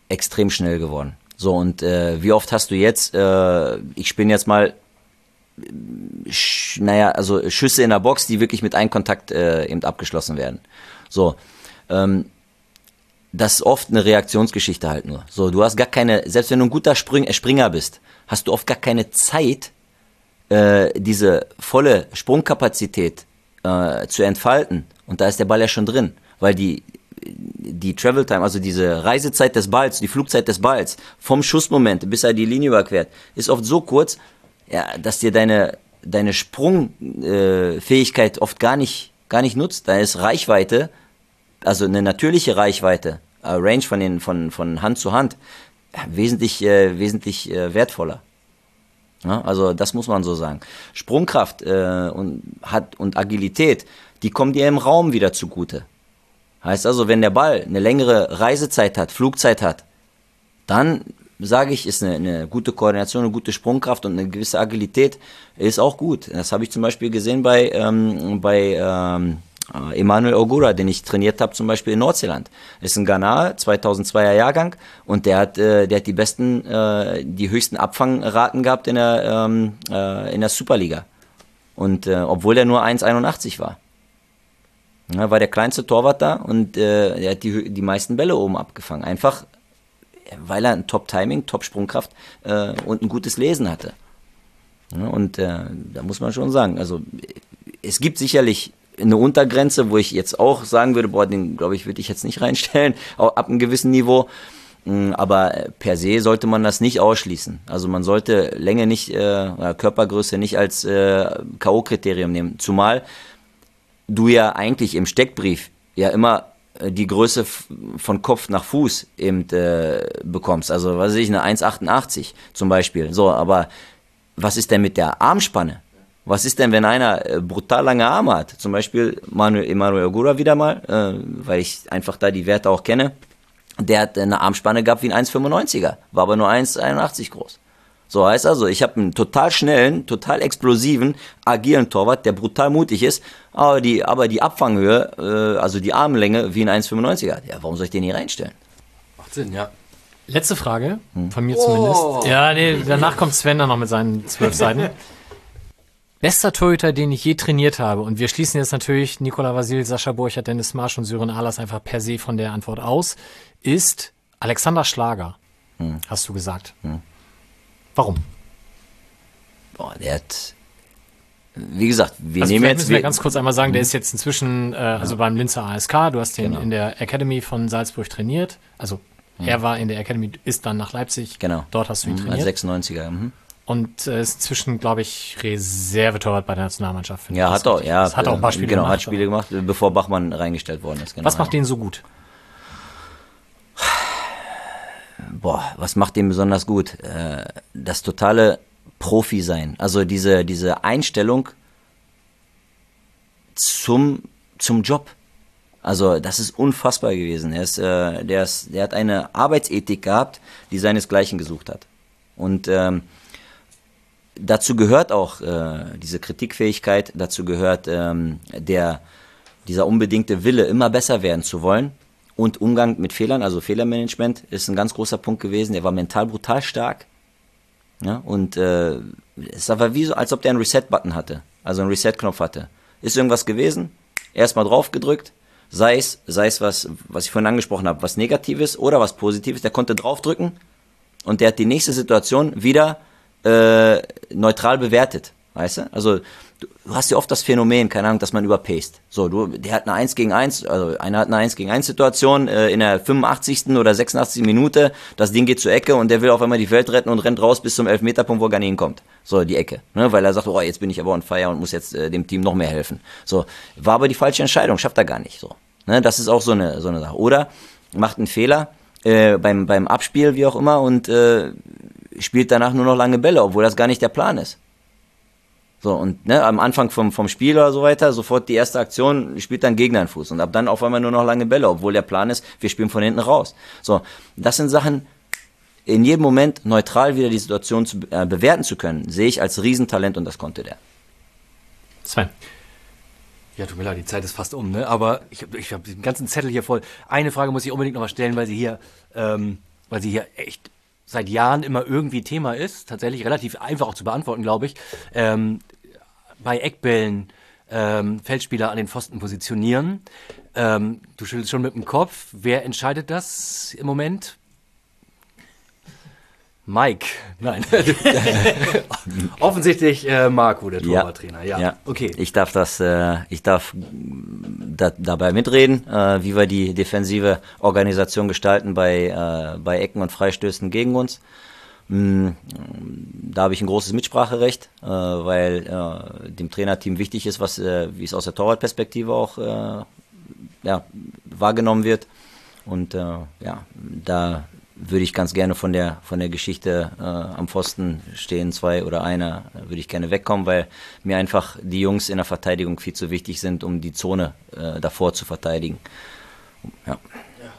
extrem schnell geworden. So, und äh, wie oft hast du jetzt, äh, ich spinne jetzt mal, naja, also Schüsse in der Box, die wirklich mit einem Kontakt äh, eben abgeschlossen werden. So, ähm, das ist oft eine Reaktionsgeschichte halt nur. So, du hast gar keine, selbst wenn du ein guter Spring, äh, Springer bist, hast du oft gar keine Zeit, äh, diese volle Sprungkapazität äh, zu entfalten. Und da ist der Ball ja schon drin, weil die die Travel Time, also diese Reisezeit des Balls, die Flugzeit des Balls vom Schussmoment bis er die Linie überquert, ist oft so kurz, ja, dass dir deine deine Sprungfähigkeit äh, oft gar nicht gar nicht nutzt. Da ist Reichweite, also eine natürliche Reichweite, äh, Range von den von von Hand zu Hand wesentlich äh, wesentlich äh, wertvoller. Ja, also das muss man so sagen. Sprungkraft äh, und, hat, und Agilität, die kommen dir im Raum wieder zugute. Heißt also, wenn der Ball eine längere Reisezeit hat, Flugzeit hat, dann sage ich, ist eine, eine gute Koordination, eine gute Sprungkraft und eine gewisse Agilität ist auch gut. Das habe ich zum Beispiel gesehen bei, ähm, bei ähm, äh, Emanuel Ogura, den ich trainiert habe, zum Beispiel in Nordseeland. Ist ein Ghanaer, 2002er Jahrgang und der hat, äh, der hat die besten, äh, die höchsten Abfangraten gehabt in der, ähm, äh, in der Superliga. Und äh, obwohl er nur 1,81 war. Ja, war der kleinste Torwart da und äh, er hat die, die meisten Bälle oben abgefangen. Einfach, weil er ein Top-Timing, Top-Sprungkraft äh, und ein gutes Lesen hatte. Ja, und äh, da muss man schon sagen, also es gibt sicherlich eine Untergrenze, wo ich jetzt auch sagen würde, boah, den glaube ich, würde ich jetzt nicht reinstellen, ab einem gewissen Niveau. Mm, aber per se sollte man das nicht ausschließen. Also man sollte Länge nicht, äh, Körpergröße nicht als äh, K.O.-Kriterium nehmen. Zumal du ja eigentlich im Steckbrief ja immer äh, die Größe von Kopf nach Fuß eben äh, bekommst. Also was weiß ich, eine 1,88 zum Beispiel. So, aber was ist denn mit der Armspanne? Was ist denn, wenn einer äh, brutal lange Arme hat? Zum Beispiel Manuel, Emanuel Ogura wieder mal, äh, weil ich einfach da die Werte auch kenne. Der hat eine Armspanne gehabt wie ein 1,95er, war aber nur 1,81 groß. So heißt also, ich habe einen total schnellen, total explosiven, agilen Torwart, der brutal mutig ist, aber die, aber die Abfanghöhe, äh, also die Armlänge wie ein 1,95er. Ja, warum soll ich den hier reinstellen? Macht Sinn, ja. Letzte Frage, von mir oh. zumindest. Ja, nee, danach kommt Sven dann noch mit seinen zwölf Seiten. Bester Torhüter, den ich je trainiert habe, und wir schließen jetzt natürlich Nikola Vasil, Sascha Burchardt, Dennis Marsch und Sören Ahlers einfach per se von der Antwort aus, ist Alexander Schlager, hm. hast du gesagt. Hm. Warum? Boah, der hat, wie gesagt, wir Also nehmen jetzt. müssen wir ganz kurz einmal sagen, der ist jetzt inzwischen, äh, also beim Linzer ASK, du hast den Genau. in der Academy von Salzburg trainiert. Also er war in der Academy, ist dann nach Leipzig. Genau. Dort hast du ihn als trainiert. 96er. Mhm. Und äh, ist inzwischen, glaube ich, Reservetorwart bei der Nationalmannschaft. Ja, ich hat auch, ja. das hat auch ein paar Spiele genau, gemacht. hat Spiele gemacht, bevor Bachmann reingestellt worden ist. Genau, Was macht ja. den so gut? Boah, was macht den besonders gut? Äh, das totale Profi sein. Also diese, diese Einstellung zum, zum Job. Also das ist unfassbar gewesen. Er ist, äh, der, ist, der hat eine Arbeitsethik gehabt, die seinesgleichen gesucht hat. Und ähm, dazu gehört auch äh, diese Kritikfähigkeit, dazu gehört ähm, der, dieser unbedingte Wille, immer besser werden zu wollen. Und Umgang mit Fehlern, also Fehlermanagement, ist ein ganz großer Punkt gewesen. Er war mental brutal stark. Ja, und äh, es war wie so, als ob der einen Reset-Button hatte, also einen Reset-Knopf hatte. Ist irgendwas gewesen, erstmal drauf gedrückt, sei es, sei es was, was ich vorhin angesprochen habe, was Negatives oder was Positives, der konnte draufdrücken und der hat die nächste Situation wieder äh, neutral bewertet. Weißt du? Also du hast ja oft das Phänomen, keine Ahnung, dass man überpaced. So, du, der hat eine 1 gegen 1, also einer hat eine 1 gegen 1 Situation äh, in der 85. oder 86. Minute, das Ding geht zur Ecke und der will auf einmal die Welt retten und rennt raus bis zum Elfmeterpunkt, wo er gar nicht hinkommt. So, die Ecke. Ne? Weil er sagt, oh, jetzt bin ich aber on fire und muss jetzt äh, dem Team noch mehr helfen. So, war aber die falsche Entscheidung, schafft er gar nicht. So, ne? Das ist auch so eine, so eine Sache. Oder macht einen Fehler äh, beim, beim Abspiel, wie auch immer, und äh, spielt danach nur noch lange Bälle, obwohl das gar nicht der Plan ist. So, und ne, am Anfang vom, vom Spiel oder so weiter, sofort die erste Aktion, spielt dann Gegner einen Fuß. Und ab dann auf einmal nur noch lange Bälle, obwohl der Plan ist, wir spielen von hinten raus. So, das sind Sachen, in jedem Moment neutral wieder die Situation zu, äh, bewerten zu können, sehe ich als Riesentalent und das konnte der. Sven. Ja, tut mir leid, die Zeit ist fast um, ne? Aber ich habe ich hab den ganzen Zettel hier voll. Eine Frage muss ich unbedingt noch mal stellen, weil sie hier, ähm, weil sie hier echt seit Jahren immer irgendwie Thema ist. Tatsächlich relativ einfach auch zu beantworten, glaube ich. Ähm, bei Eckbällen ähm, Feldspieler an den Pfosten positionieren. Ähm, du schüttelst schon mit dem Kopf. Wer entscheidet das im Moment? Mike. Nein. Offensichtlich äh, Marco, der Torwarttrainer. Ja. Okay. Ich darf das, äh, ich darf da, dabei mitreden, äh, wie wir die defensive Organisation gestalten bei, äh, bei Ecken und Freistößen gegen uns. Mm, Da habe ich ein großes Mitspracherecht, äh, weil äh, dem Trainerteam wichtig ist, was, wie es aus der Torwartperspektive auch ja, wahrgenommen wird. Und ja, da würde ich ganz gerne von der von der Geschichte äh, am Pfosten stehen, zwei oder einer, äh, würde ich gerne wegkommen, weil mir einfach die Jungs in der Verteidigung viel zu wichtig sind, um die Zone äh, davor zu verteidigen. Ja.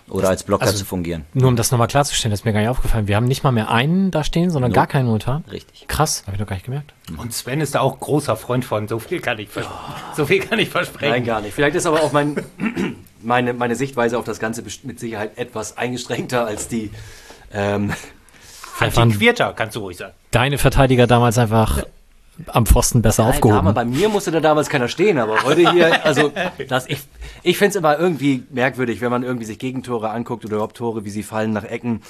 Oder als Blocker also- zu fungieren. Nur um das nochmal klarzustellen, das ist mir gar nicht aufgefallen. Wir haben nicht mal mehr einen da stehen, sondern Nope. gar keinen momentan. Richtig. Krass, habe ich noch gar nicht gemerkt. Und Sven ist da auch großer Freund von. So viel kann ich, vers so viel kann ich versprechen. Nein, gar nicht. Vielleicht ist aber auch mein, meine, meine Sichtweise auf das Ganze mit Sicherheit etwas eingeschränkter als die. Ähm, Antiquierter, kannst du ruhig sagen. Deine Verteidiger damals einfach am Pfosten besser Dame, aufgehoben. bei mir musste da damals keiner stehen, aber heute hier, also das, ich, ich finde es immer irgendwie merkwürdig, wenn man irgendwie sich Gegentore anguckt oder überhaupt Tore, wie sie fallen nach Ecken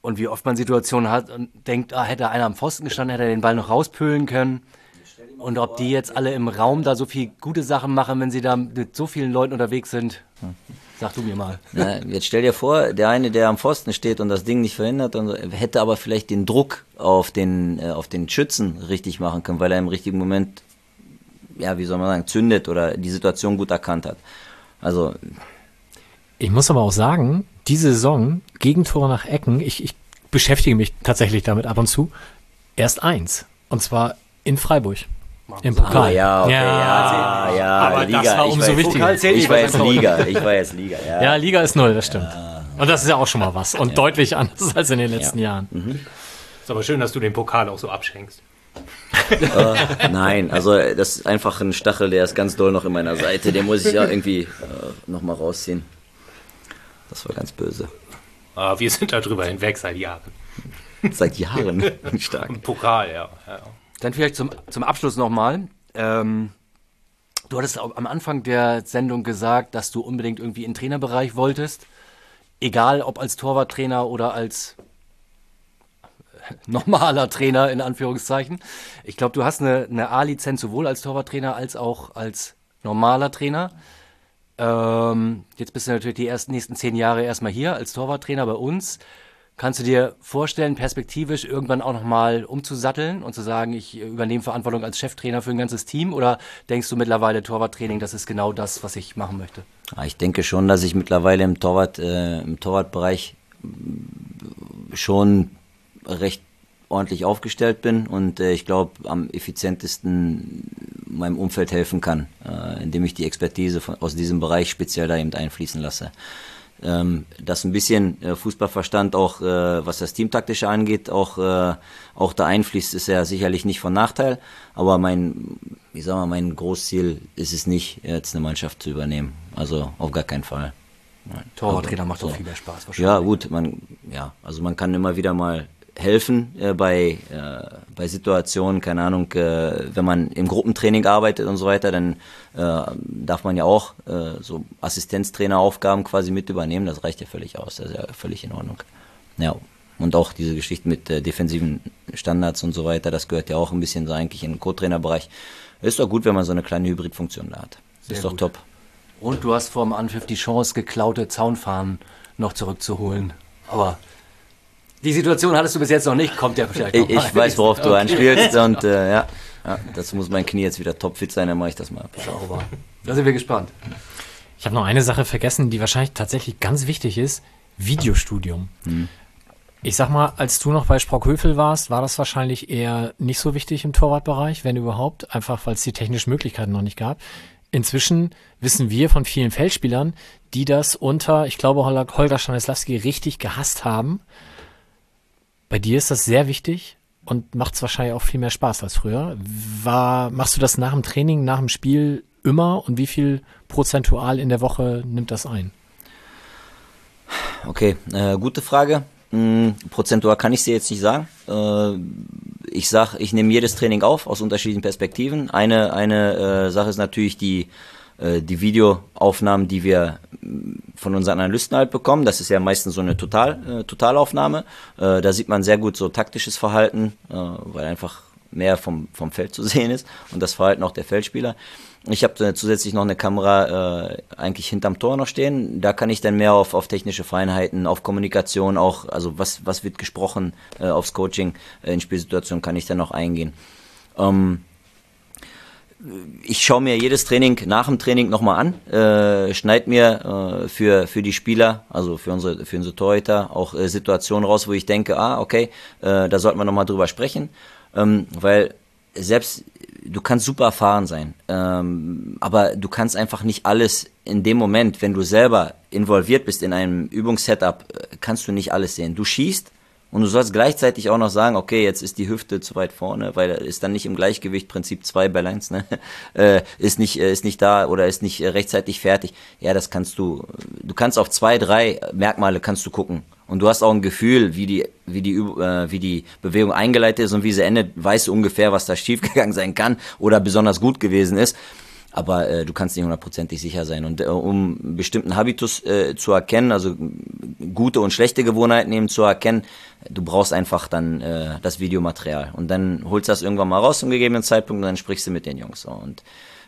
und wie oft man Situationen hat und denkt, ah, hätte einer am Pfosten gestanden, hätte er den Ball noch rauspölen können. Und ob die jetzt alle im Raum da so viel gute Sachen machen, wenn sie da mit so vielen Leuten unterwegs sind, sag du mir mal. Ja, jetzt stell dir vor, der eine, der am Pfosten steht und das Ding nicht verhindert, hätte aber vielleicht den Druck auf den, äh, auf den Schützen richtig machen können, weil er im richtigen Moment, ja, wie soll man sagen, zündet oder die Situation gut erkannt hat. Also, Ich muss aber auch sagen, diese Saison, Gegentore nach Ecken, ich, ich beschäftige mich tatsächlich damit ab und zu, erst eins. Und zwar in Freiburg. Im Pokal. ah, ja, okay, ja, ja, aber das war ich umso wichtiger. Ich nicht, war jetzt. Liga, ich war jetzt Liga, ja. Ja, Liga ist null, das stimmt. Und das ist ja auch schon mal was. Und deutlich anders als in den letzten Jahren. Ist aber schön, dass du den Pokal auch so abschenkst. Nein, also das ist einfach ein Stachel, der ist ganz doll noch in meiner Seite, den muss ich ja irgendwie äh, nochmal rausziehen. Das war ganz böse. Aber wir sind darüber hinweg seit Jahren. Seit Jahren stark. Ein Pokal, ja. ja. Dann vielleicht zum, zum Abschluss nochmal. Ähm, du hattest am Anfang der Sendung gesagt, dass du unbedingt irgendwie in den Trainerbereich wolltest. Egal ob als Torwarttrainer oder als normaler Trainer in Anführungszeichen. Ich glaube, du hast eine, eine A-Lizenz sowohl als Torwarttrainer als auch als normaler Trainer. Ähm, jetzt bist du natürlich die ersten nächsten zehn Jahre erstmal hier als Torwarttrainer bei uns. Kannst du dir vorstellen, perspektivisch irgendwann auch nochmal umzusatteln und zu sagen, ich übernehme Verantwortung als Cheftrainer für ein ganzes Team? Oder denkst du mittlerweile Torwarttraining, das ist genau das, was ich machen möchte? Ich denke schon, dass ich mittlerweile im Torwart, äh, im Torwartbereich schon recht ordentlich aufgestellt bin und äh, ich glaube am effizientesten meinem Umfeld helfen kann, äh, indem ich die Expertise von, aus diesem Bereich speziell da eben einfließen lasse. Ähm, dass ein bisschen äh, Fußballverstand auch, äh, was das Teamtaktische angeht, auch, äh, auch da einfließt, ist ja sicherlich nicht von Nachteil. Aber mein, ich sag mal, mein Großziel ist es nicht, jetzt eine Mannschaft zu übernehmen. Also auf gar keinen Fall. Torwarttrainer macht doch so. viel mehr Spaß wahrscheinlich. Ja, gut, man, ja, also man kann immer wieder mal helfen äh, bei, äh, bei Situationen, keine Ahnung, äh, wenn man im Gruppentraining arbeitet und so weiter, dann äh, darf man ja auch äh, so Assistenztraineraufgaben quasi mit übernehmen. Das reicht ja völlig aus, das ist ja völlig in Ordnung. Ja, und auch diese Geschichte mit äh, defensiven Standards und so weiter, das gehört ja auch ein bisschen so eigentlich in den Co-Trainerbereich. Ist doch gut, wenn man so eine kleine Hybridfunktion da hat. Sehr ist doch gut. top. Und du hast vor dem Anpfiff die Chance, geklaute Zaunfahnen noch zurückzuholen. Aber die Situation hattest du bis jetzt noch nicht, kommt ja vielleicht Ich, ich weiß, worauf okay. du anspielst und äh, ja, ja, dazu muss mein Knie jetzt wieder topfit sein, dann mache ich das mal. Sauber. Da sind wir gespannt. Ich habe noch eine Sache vergessen, die wahrscheinlich tatsächlich ganz wichtig ist. Videostudium. Hm. Ich sag mal, als du noch bei Sprockhövel warst, war das wahrscheinlich eher nicht so wichtig im Torwartbereich, wenn überhaupt, einfach weil es die technischen Möglichkeiten noch nicht gab. Inzwischen wissen wir von vielen Feldspielern, die das unter, ich glaube, Holger Stanislawski richtig gehasst haben, bei dir ist das sehr wichtig und macht es wahrscheinlich auch viel mehr Spaß als früher. War, machst du das nach dem Training, nach dem Spiel immer und wie viel prozentual in der Woche nimmt das ein? Okay, äh, gute Frage. Hm, prozentual kann ich dir jetzt nicht sagen. Äh, ich sag, ich nehme jedes Training auf aus unterschiedlichen Perspektiven. Eine, eine äh, Sache ist natürlich die, die Videoaufnahmen, die wir von unseren Analysten halt bekommen. Das ist ja meistens so eine Total, äh, Totalaufnahme. Äh, da sieht man sehr gut so taktisches Verhalten, äh, weil einfach mehr vom, vom Feld zu sehen ist und das Verhalten auch der Feldspieler. Ich habe äh, zusätzlich noch eine Kamera äh, eigentlich hinterm Tor noch stehen. Da kann ich dann mehr auf, auf technische Feinheiten, auf Kommunikation auch, also was, was wird gesprochen, äh, aufs Coaching äh, in Spielsituationen kann ich dann noch eingehen. Ähm, ich schaue mir jedes Training nach dem Training nochmal an, äh, schneid mir äh, für, für die Spieler, also für unsere, für unsere Torhüter, auch äh, Situationen raus, wo ich denke, ah, okay, äh, da sollten wir nochmal drüber sprechen, ähm, weil selbst du kannst super erfahren sein, ähm, aber du kannst einfach nicht alles in dem Moment, wenn du selber involviert bist in einem Übungssetup, äh, kannst du nicht alles sehen. Du schießt, und du sollst gleichzeitig auch noch sagen, okay, jetzt ist die Hüfte zu weit vorne, weil ist dann nicht im Gleichgewicht, Prinzip 2 Balance, ne? äh, ist nicht äh, ist nicht da oder ist nicht äh, rechtzeitig fertig. Ja, das kannst du. Du kannst auf zwei, drei Merkmale kannst du gucken und du hast auch ein Gefühl, wie die wie die äh, wie die Bewegung eingeleitet ist und wie sie endet, weißt du ungefähr, was da schiefgegangen sein kann oder besonders gut gewesen ist aber äh, du kannst nicht hundertprozentig sicher sein. Und äh, um bestimmten Habitus äh, zu erkennen, also gute und schlechte Gewohnheiten eben zu erkennen, du brauchst einfach dann äh, das Videomaterial. Und dann holst du das irgendwann mal raus zum gegebenen Zeitpunkt und dann sprichst du mit den Jungs. Und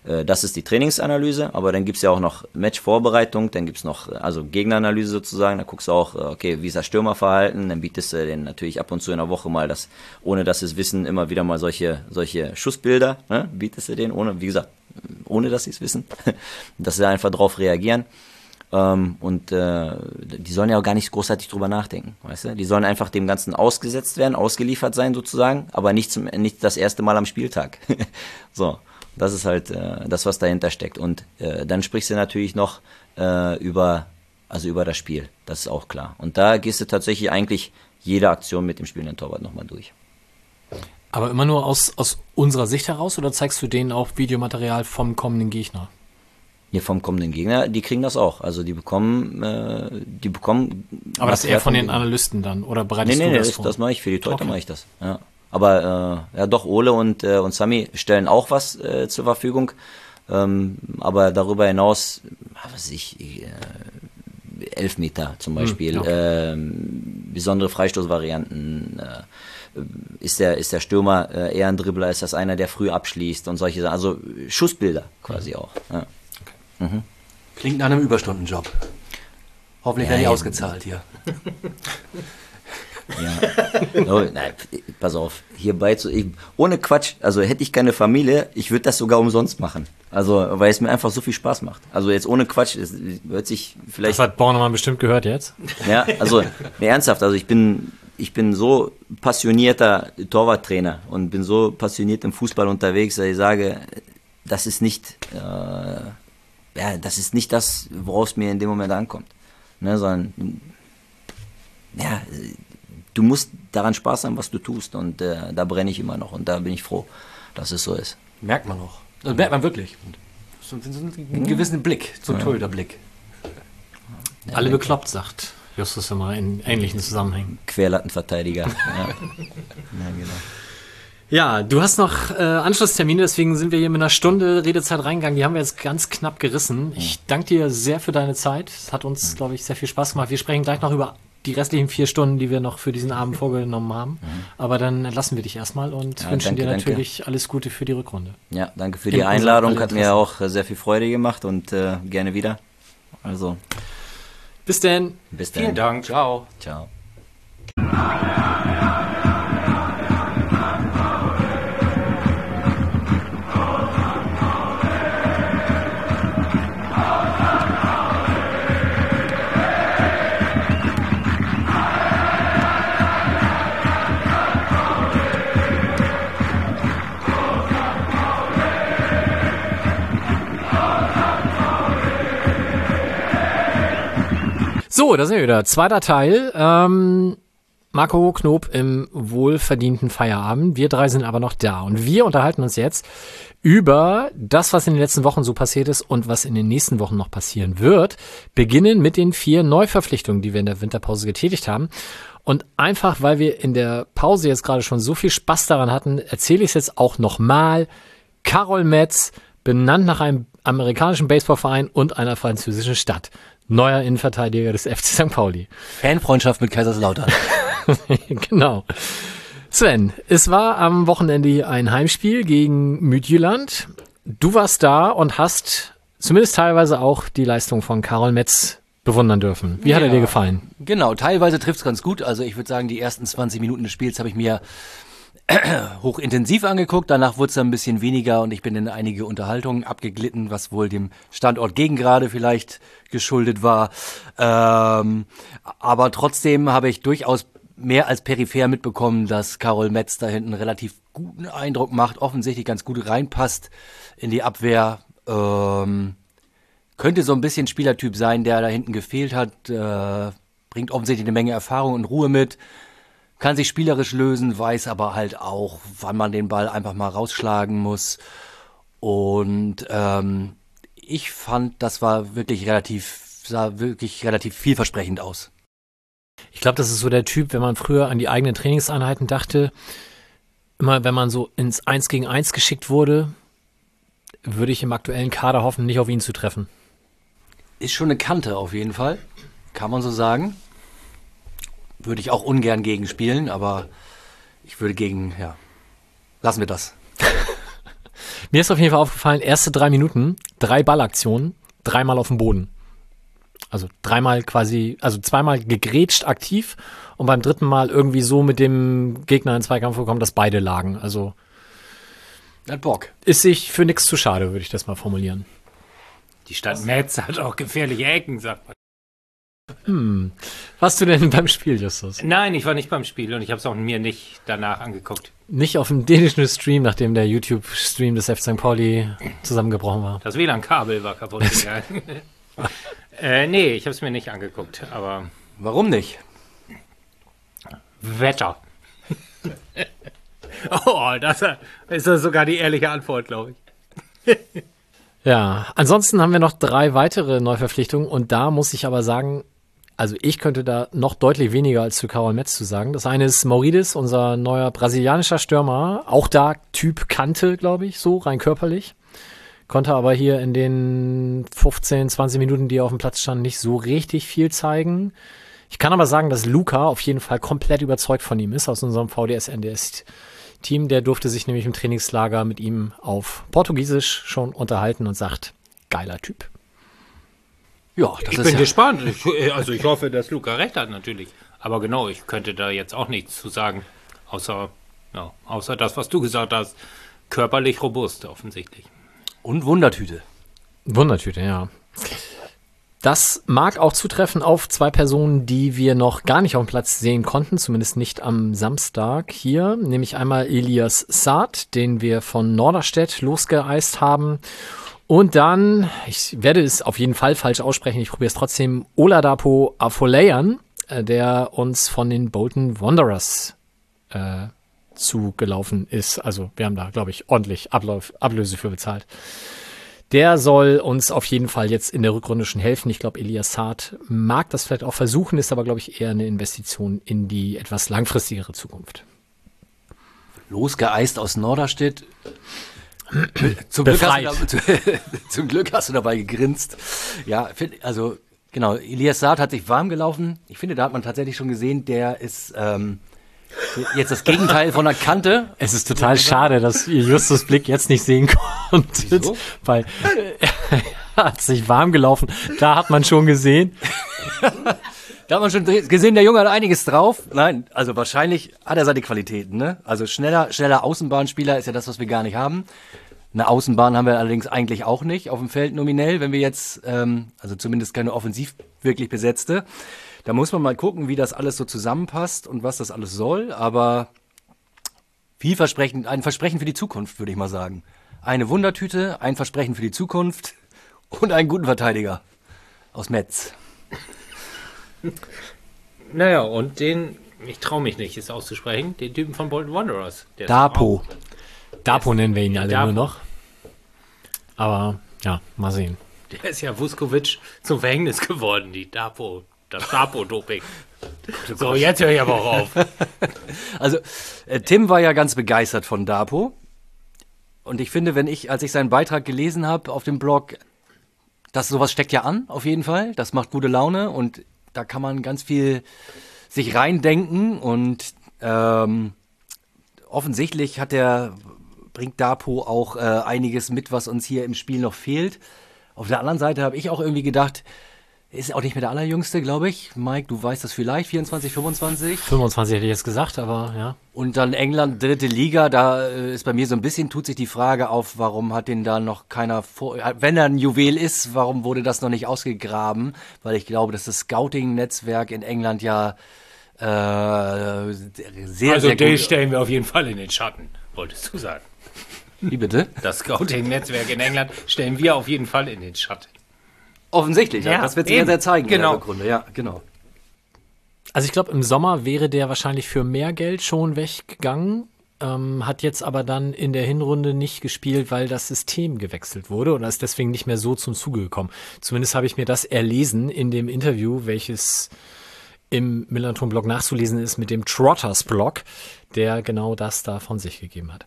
äh, das ist die Trainingsanalyse, aber dann gibt's ja auch noch Matchvorbereitung, dann gibt's noch, also Gegneranalyse sozusagen, da guckst du auch, äh, okay, wie ist das Stürmerverhalten, dann bietest du den natürlich ab und zu in der Woche mal das, ohne dass sie es wissen, immer wieder mal solche, solche Schussbilder, ne? bietest du den, ohne, wie gesagt, ohne dass sie es wissen, dass sie einfach drauf reagieren. Ähm, und äh, die sollen ja auch gar nicht großartig drüber nachdenken, weißt du? Die sollen einfach dem Ganzen ausgesetzt werden, ausgeliefert sein sozusagen, aber nicht, zum, nicht das erste Mal am Spieltag. so, das ist halt äh, das, was dahinter steckt. Und äh, dann sprichst du natürlich noch äh, über, also über das Spiel, das ist auch klar. Und da gehst du tatsächlich eigentlich jede Aktion mit dem spielenden Torwart nochmal durch. Aber immer nur aus, aus unserer Sicht heraus oder zeigst du denen auch Videomaterial vom kommenden Gegner? Ja, vom kommenden Gegner, die kriegen das auch. Also die bekommen, äh, die bekommen. Aber das ist eher von den Analysten dann oder bereitest nee, nee, du das, nee, das, das mache ich für die Torhüter okay. mache ich das. Ja. Aber äh, ja, doch Ole und äh, und Sami stellen auch was äh, zur Verfügung. Ähm, aber darüber hinaus, was ich, ich äh, Elfmeter zum Beispiel, okay. ähm, besondere Freistoßvarianten. Äh, ist der, ist der Stürmer äh, eher ein Dribbler, ist das einer, der früh abschließt und solche Sachen. Also Schussbilder quasi auch. Ja. Klingt nach einem Überstundenjob. Hoffentlich Ja, werden die ja. ausgezahlt hier. Ja. Oh, nein, pass auf, hierbei zu, ich, ohne Quatsch, also hätte ich keine Familie, ich würde das sogar umsonst machen. Also, weil es mir einfach so viel Spaß macht. Also jetzt ohne Quatsch, es hört sich vielleicht Das hat Bornemann bestimmt gehört jetzt. Ja, also nee, ernsthaft, also ich bin ich bin so passionierter Torwarttrainer und bin so passioniert im Fußball unterwegs, dass ich sage, das ist nicht äh, ja, das ist nicht das, worauf es mir in dem Moment ankommt, ne, sondern ja, du musst daran Spaß haben, was du tust und äh, da brenne ich immer noch und da bin ich froh, dass es so ist. Merkt man auch. Das merkt man wirklich. So, so, einen gewissen Blick, so ein Torhüterblick. Alle bekloppt, sagt Justus immer in ähnlichen Zusammenhängen. Querlattenverteidiger. ja. ja, genau. Ja, du hast noch äh, Anschlusstermine, deswegen sind wir hier mit einer Stunde Redezeit reingegangen. Die haben wir jetzt ganz knapp gerissen. Ich danke dir sehr für deine Zeit. Es hat uns, glaube ich, sehr viel Spaß gemacht. Wir sprechen gleich noch über die restlichen vier Stunden, die wir noch für diesen Abend vorgenommen haben. Aber dann lassen wir dich erstmal und Ja, wünschen danke, dir danke. natürlich alles Gute für die Rückrunde. Ja, danke für In die unserem Einladung, hat mir auch sehr viel Freude gemacht und äh, gerne wieder. Also, Bis denn. bis dann. Vielen Dank. Ciao. Ciao. So, da sind wir wieder. Zweiter Teil. Ähm, Marco Knob im wohlverdienten Feierabend. Wir drei sind aber noch da und wir unterhalten uns jetzt über das, was in den letzten Wochen so passiert ist und was in den nächsten Wochen noch passieren wird. Beginnen mit den vier Neuverpflichtungen, die wir in der Winterpause getätigt haben. Und einfach, weil wir in der Pause jetzt gerade schon so viel Spaß daran hatten, erzähle ich es jetzt auch nochmal. Carol Metz, benannt nach einem amerikanischen Baseballverein und einer französischen Stadt. Neuer Innenverteidiger des FC St. Pauli. Fanfreundschaft mit Kaiserslautern. genau. Sven, es war am Wochenende ein Heimspiel gegen Mütjylland. Du warst da und hast zumindest teilweise auch die Leistung von Karol Metz bewundern dürfen. Wie hat er Ja. dir gefallen? Genau, teilweise trifft es ganz gut. Also ich würde sagen, die ersten 20 Minuten des Spiels habe ich mir hochintensiv angeguckt. Danach wurde es ein bisschen weniger und ich bin in einige Unterhaltungen abgeglitten, was wohl dem Standort Gegengrade vielleicht geschuldet war. Ähm, aber trotzdem habe ich durchaus mehr als peripher mitbekommen, dass Carol Metz da hinten relativ guten Eindruck macht, offensichtlich ganz gut reinpasst in die Abwehr. Ähm, könnte so ein bisschen Spielertyp sein, der da hinten gefehlt hat, äh, bringt offensichtlich eine Menge Erfahrung und Ruhe mit, kann sich spielerisch lösen, weiß aber halt auch, wann man den Ball einfach mal rausschlagen muss. Und ähm, ich fand, das war wirklich relativ, sah wirklich relativ vielversprechend aus. Ich glaube, das ist so der Typ, wenn man früher an die eigenen Trainingseinheiten dachte, immer wenn man so ins Eins gegen Eins geschickt wurde, würde ich im aktuellen Kader hoffen, nicht auf ihn zu treffen. Ist schon eine Kante auf jeden Fall, kann man so sagen. Würde ich auch ungern gegen spielen, aber ich würde gegen, ja, lassen wir das. Mir ist auf jeden Fall aufgefallen, erste drei Minuten, drei Ballaktionen, dreimal auf dem Boden. Also dreimal quasi, also zweimal gegrätscht aktiv und beim dritten Mal irgendwie so mit dem Gegner in Zweikampf gekommen, dass beide lagen. Also Hat Bock. ist sich für nichts zu schade, würde ich das mal formulieren. Die Stadt Metz hat auch gefährliche Ecken, sagt man. Hm. Warst du denn beim Spiel, Justus? Nein, ich war nicht beim Spiel und ich habe es auch mir nicht danach angeguckt. Nicht auf dem dänischen Stream, nachdem der YouTube-Stream des F. St. Pauli zusammengebrochen war. Das WLAN-Kabel war kaputt gegangen. äh, nee, ich habe es mir nicht angeguckt, aber Warum nicht? Wetter. oh, das ist sogar die ehrliche Antwort, glaube ich. Ja, ansonsten haben wir noch drei weitere Neuverpflichtungen und da muss ich aber sagen, also ich könnte da noch deutlich weniger als zu Karol Metz zu sagen. Das eine ist Maurides, unser neuer brasilianischer Stürmer, auch da Typ Kante, glaube ich, so rein körperlich. konnte aber hier in den 15, 20 Minuten, die er auf dem Platz stand, nicht so richtig viel zeigen. Ich kann aber sagen, dass Luca auf jeden Fall komplett überzeugt von ihm ist aus unserem VDS-NDS-Team. Der durfte sich nämlich im Trainingslager mit ihm auf Portugiesisch schon unterhalten und sagt, geiler Typ. Ja, das Ich ist bin ja, gespannt. Ich, äh, also ich hoffe, dass Luca recht hat natürlich. Aber genau, ich könnte da jetzt auch nichts zu sagen. Außer, ja, außer das, was du gesagt hast. Körperlich robust, offensichtlich. und Wundertüte. Wundertüte, ja. Das mag auch zutreffen auf zwei Personen, die wir noch gar nicht auf dem Platz sehen konnten, zumindest nicht am Samstag hier, nämlich einmal Elias Saad, den wir von Norderstedt losgeeist haben. Und dann, ich werde es auf jeden Fall falsch aussprechen, ich probiere es trotzdem, Oladapo Afoleyan, äh, der uns von den Bolton Wanderers äh, zugelaufen ist. Also wir haben da, glaube ich, ordentlich Ablauf, Ablöse für bezahlt. Der soll uns auf jeden Fall jetzt in der Rückrunde schon helfen. Ich glaube, Elias Saad mag das vielleicht auch versuchen, ist aber, glaube ich, eher eine Investition in die etwas langfristigere Zukunft. Losgeeist aus Norderstedt. Zum Glück, hast du da, zum Glück hast du dabei gegrinst. Ja, also genau, Elias Saad hat sich warm gelaufen. Ich finde, da hat man tatsächlich schon gesehen, der ist ähm, jetzt das Gegenteil von der Kante. Es ist total schade, dass ihr Justus Blick jetzt nicht sehen konntet, Wieso? weil er hat sich warm gelaufen. Da hat man schon gesehen. Da hat man schon gesehen, der Junge hat einiges drauf. Nein, also wahrscheinlich hat er seine Qualitäten. Ne? Also schneller, schneller Außenbahnspieler ist ja das, was wir gar nicht haben. Eine Außenbahn haben wir allerdings eigentlich auch nicht auf dem Feld nominell, wenn wir jetzt, ähm, also zumindest keine offensiv wirklich besetzte. Da muss man mal gucken, wie das alles so zusammenpasst und was das alles soll. Aber vielversprechend, ein Versprechen für die Zukunft, würde ich mal sagen. Eine Wundertüte, ein Versprechen für die Zukunft und einen guten Verteidiger aus Metz. Naja, und den, ich traue mich nicht, es auszusprechen, den Typen von Bolton Wanderers. Dapo. Dapo nennen wir ihn alle Dapo. nur noch. Aber ja, mal sehen. Der ist ja Vuskovic zum Verhängnis geworden, die Dapo, das Dapo-Doping. So, jetzt höre ich aber auch auf. Also, äh, Tim war ja ganz begeistert von Dapo. Und ich finde, wenn ich, als ich seinen Beitrag gelesen habe auf dem Blog, das sowas steckt ja an, auf jeden Fall. Das macht gute Laune und da kann man ganz viel sich reindenken und ähm, offensichtlich hat der, bringt Dapo auch äh, einiges mit, was uns hier im Spiel noch fehlt. Auf der anderen Seite habe ich auch irgendwie gedacht, ist auch nicht mehr der allerjüngste, glaube ich. Mike, du weißt das vielleicht, 24, 25. 25 hätte ich jetzt gesagt, aber ja. Und dann England, dritte Liga, da äh, ist bei mir so ein bisschen, tut sich die Frage auf, warum hat den da noch keiner vor, äh, wenn er ein Juwel ist, warum wurde das noch nicht ausgegraben? Weil ich glaube, dass das Scouting-Netzwerk in England ja äh, sehr, Also sehr den gut... stellen wir auf jeden Fall in den Schatten, wolltest du sagen. Wie bitte? Das Scouting-Netzwerk in England stellen wir auf jeden Fall in den Schatten. Offensichtlich, ja, das wird sich ja sehr zeigen in Genau. der Rückrunde, ja, genau. Also ich glaube, im Sommer wäre der wahrscheinlich für mehr Geld schon weggegangen, ähm, hat jetzt aber dann in der Hinrunde nicht gespielt, weil das System gewechselt wurde und ist deswegen nicht mehr so zum Zuge gekommen. Zumindest habe ich mir das erlesen in dem Interview, welches im Millanton-Blog nachzulesen ist mit dem Trotters-Blog, der genau das da von sich gegeben hat.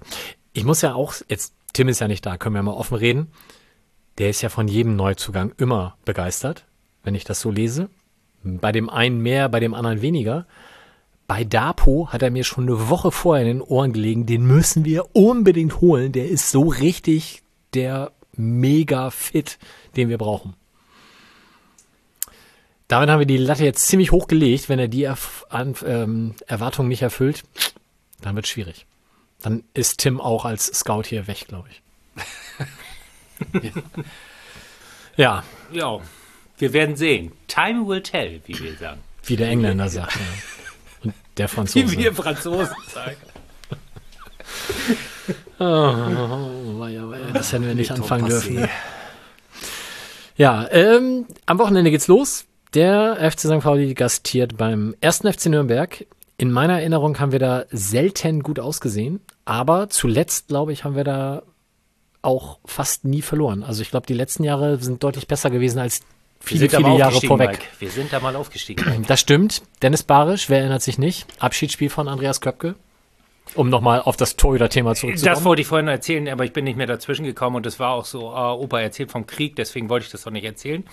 Ich muss ja auch, jetzt, Tim ist ja nicht da, können wir mal offen reden. Der ist ja von jedem Neuzugang immer begeistert, wenn ich das so lese. Bei dem einen mehr, bei dem anderen weniger. Bei Dapo hat er mir schon eine Woche vorher in den Ohren gelegen, den müssen wir unbedingt holen. Der ist so richtig der mega fit, den wir brauchen. Damit haben wir die Latte jetzt ziemlich hoch gelegt. Wenn er die Erf ähm, Erwartungen nicht erfüllt, dann wird schwierig. Dann ist Tim auch als Scout hier weg, glaube ich. ja, Ja, wir werden sehen. Time will tell, wie wir sagen. wie der Engländer sagt. Ja. Und der Wie Franzose. wir Franzosen sagen. Oh, weia, weia, das hätten wir nicht anfangen dürfen. Ja, ähm, am Wochenende geht's los. Der FC St. Pauli gastiert beim ersten FC Nürnberg. In meiner Erinnerung haben wir da selten gut ausgesehen, aber zuletzt, glaube ich, haben wir da auch fast nie verloren. Also ich glaube, die letzten Jahre sind deutlich besser gewesen als viele, viele Jahre vorweg. Mike. Wir sind da mal aufgestiegen. Das stimmt. Dennis Barisch, wer erinnert sich nicht? Abschiedsspiel von Andreas Köpke. um nochmal auf das Torhüter-Thema zurückzukommen. Das wollte ich vorhin erzählen, aber ich bin nicht mehr dazwischen gekommen und es war auch so, äh, Opa erzählt vom Krieg, deswegen wollte ich das doch nicht erzählen.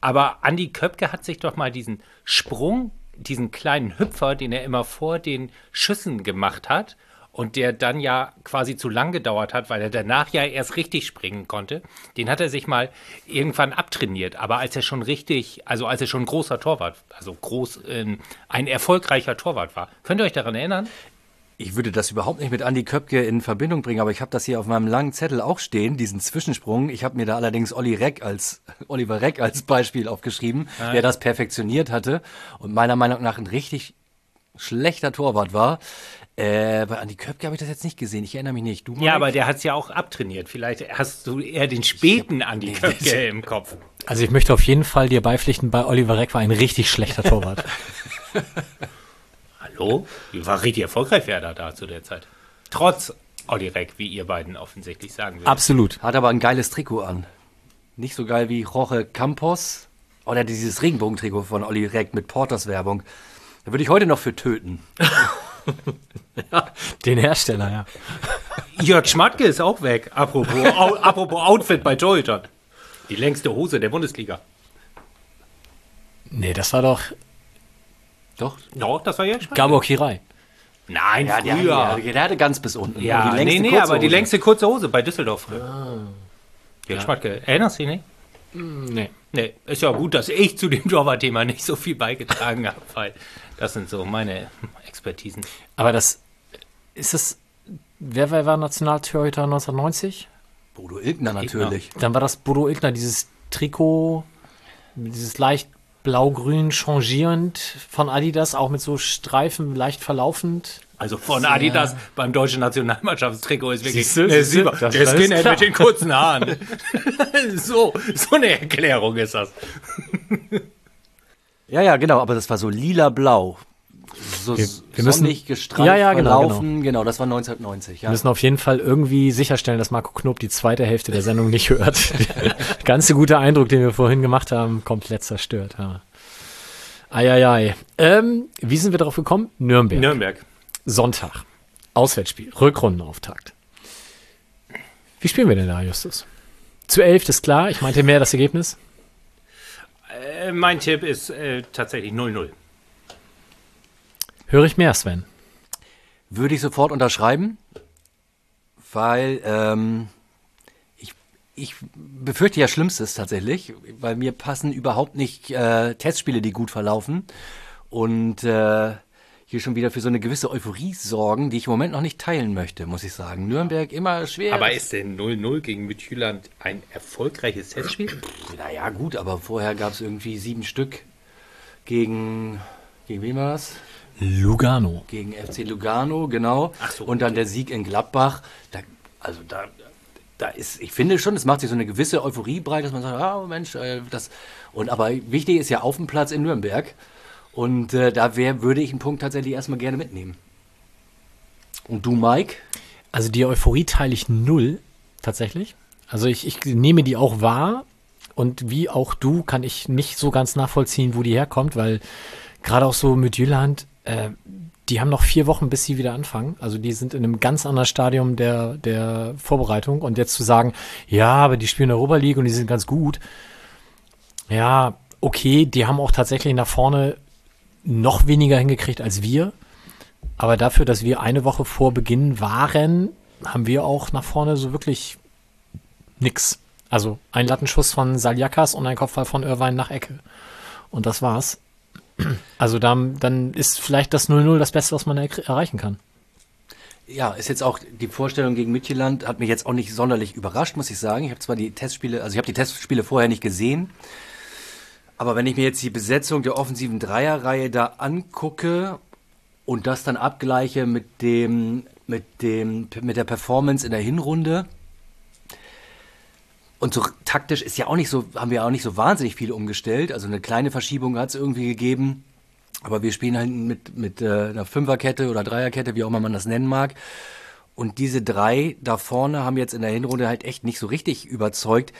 Aber Andi Köpke hat sich doch mal diesen Sprung, diesen kleinen Hüpfer, den er immer vor den Schüssen gemacht hat und der dann ja quasi zu lang gedauert hat, weil er danach ja erst richtig springen konnte, den hat er sich mal irgendwann abtrainiert. Aber als er schon richtig, also als er schon ein großer Torwart, also groß, äh, ein erfolgreicher Torwart war. Könnt ihr euch daran erinnern? Ich würde das überhaupt nicht mit Andi Köpke in Verbindung bringen, aber ich habe das hier auf meinem langen Zettel auch stehen, diesen Zwischensprung. Ich habe mir da allerdings Olli Reck als, Oliver Reck als Beispiel aufgeschrieben, Ah, der das perfektioniert hatte und meiner Meinung nach ein richtig schlechter Torwart war. Äh, bei Andi Köpke habe ich das jetzt nicht gesehen. Ich erinnere mich nicht. Du, Ja, aber der hat es ja auch abtrainiert. Vielleicht hast du eher den späten Andi Köpke im Kopf. Also ich möchte auf jeden Fall dir beipflichten, bei Oliver Reck war ein richtig schlechter Torwart. Hallo? War richtig erfolgreich Werder da zu der Zeit. Trotz Olli Reck, wie ihr beiden offensichtlich sagen würdet. Absolut. Hat aber ein geiles Trikot an. Nicht so geil wie Jorge Campos oder dieses Regenbogentrikot von Olli Reck mit Porters Werbung. Da würde ich heute noch für töten. Den Hersteller, ja. Jörg Schmatke ist auch weg. Apropos, au, apropos Outfit bei Torhütern. Die längste Hose der Bundesliga. Nee, das war doch Doch? Doch, das war Jörg Schmatke. Gabor Kirai. Nein, Ja, früher. der, der hatte ganz bis unten. Ja, die nee, längste nee, kurze aber die Hose. längste kurze Hose bei Düsseldorf früher. Jörg Schmatke, erinnerst du dich nicht? Nee. Nee, ist ja gut, dass ich zu dem Torwart-Thema nicht so viel beigetragen habe, weil das sind so meine Expertisen. Aber das ist es. Wer wer war Nationaltorhüter 1990? Bodo Ilgner natürlich. Dann war das Bodo Ilgner, dieses Trikot, dieses leicht blau-grün changierend von Adidas, auch mit so Streifen leicht verlaufend. Also von Adidas beim deutschen Nationalmannschaftstrikot ist wirklich Siehst du, Ne, siehst du, super. das der ist Skinhead mit den kurzen Haaren. so, so eine Erklärung ist das. Ja, ja, genau, aber das war so lila-blau. So Wir- wir müssen- sonnig gestreift, Ja, ja, genau, verlaufen. Genau. das war 1990. Wir Ja. müssen auf jeden Fall irgendwie sicherstellen, dass Marco Knob die zweite Hälfte der Sendung nicht hört. Der ganze gute Eindruck, den wir vorhin gemacht haben, komplett zerstört. Ja. Eieiei. Ähm, wie sind wir darauf gekommen? Nürnberg. Nürnberg. Sonntag. Auswärtsspiel. Rückrundenauftakt. Wie spielen wir denn da, Justus? Zu elf ist klar. Ich meinte mehr das Ergebnis. Äh, mein Tipp ist äh, tatsächlich 0-0. Höre ich mehr, Sven. Würde ich sofort unterschreiben, weil ähm, ich, ich befürchte ja Schlimmstes tatsächlich, weil mir passen überhaupt nicht äh, Testspiele, die gut verlaufen und äh, hier schon wieder für so eine gewisse Euphorie sorgen, die ich im Moment noch nicht teilen möchte, muss ich sagen. Nürnberg immer schwer. Aber ist denn 0-0 gegen Midtjylland ein erfolgreiches Testspiel? naja, gut, aber vorher gab es irgendwie sieben Stück gegen, gegen wen war das? Lugano. gegen FC Lugano, genau. Ach so, und dann der Sieg in Gladbach. Da, also da, da ist, ich finde schon, es macht sich so eine gewisse Euphorie breit, dass man sagt, ah Mensch, äh, das. Und aber wichtig ist ja auf dem Platz in Nürnberg. Und äh, da wär, würde ich einen Punkt tatsächlich erstmal gerne mitnehmen. Und du, Mike? Also die Euphorie teile ich null, tatsächlich. Also ich, ich nehme die auch wahr. Und wie auch du kann ich nicht so ganz nachvollziehen, wo die herkommt, weil gerade auch so mit Jylland, äh, die haben noch vier Wochen, bis sie wieder anfangen. Also die sind in einem ganz anderen Stadium der, der Vorbereitung. Und jetzt zu sagen, ja, aber die spielen Europa League und die sind ganz gut. Ja, okay, die haben auch tatsächlich nach vorne noch weniger hingekriegt als wir. Aber dafür, dass wir eine Woche vor Beginn waren, haben wir auch nach vorne so wirklich nix. Also ein Lattenschuss von Saljakas und ein Kopfball von Irvine nach Ecke. Und das war's. Also dann, dann ist vielleicht das 0-0 das Beste, was man er erreichen kann. Ja, ist jetzt auch die Vorstellung gegen Midtjylland hat mich jetzt auch nicht sonderlich überrascht, muss ich sagen. Ich habe zwar die Testspiele, also ich habe die Testspiele vorher nicht gesehen, aber wenn ich mir jetzt die Besetzung der offensiven Dreierreihe da angucke und das dann abgleiche mit dem mit dem mit der Performance in der Hinrunde und so taktisch ist ja auch nicht so, haben wir auch nicht so wahnsinnig viel umgestellt. Also eine kleine Verschiebung hat es irgendwie gegeben. Aber wir spielen halt mit, mit äh, einer Fünferkette oder Dreierkette, wie auch immer man das nennen mag. Und diese drei da vorne haben jetzt in der Hinrunde halt echt nicht so richtig überzeugt.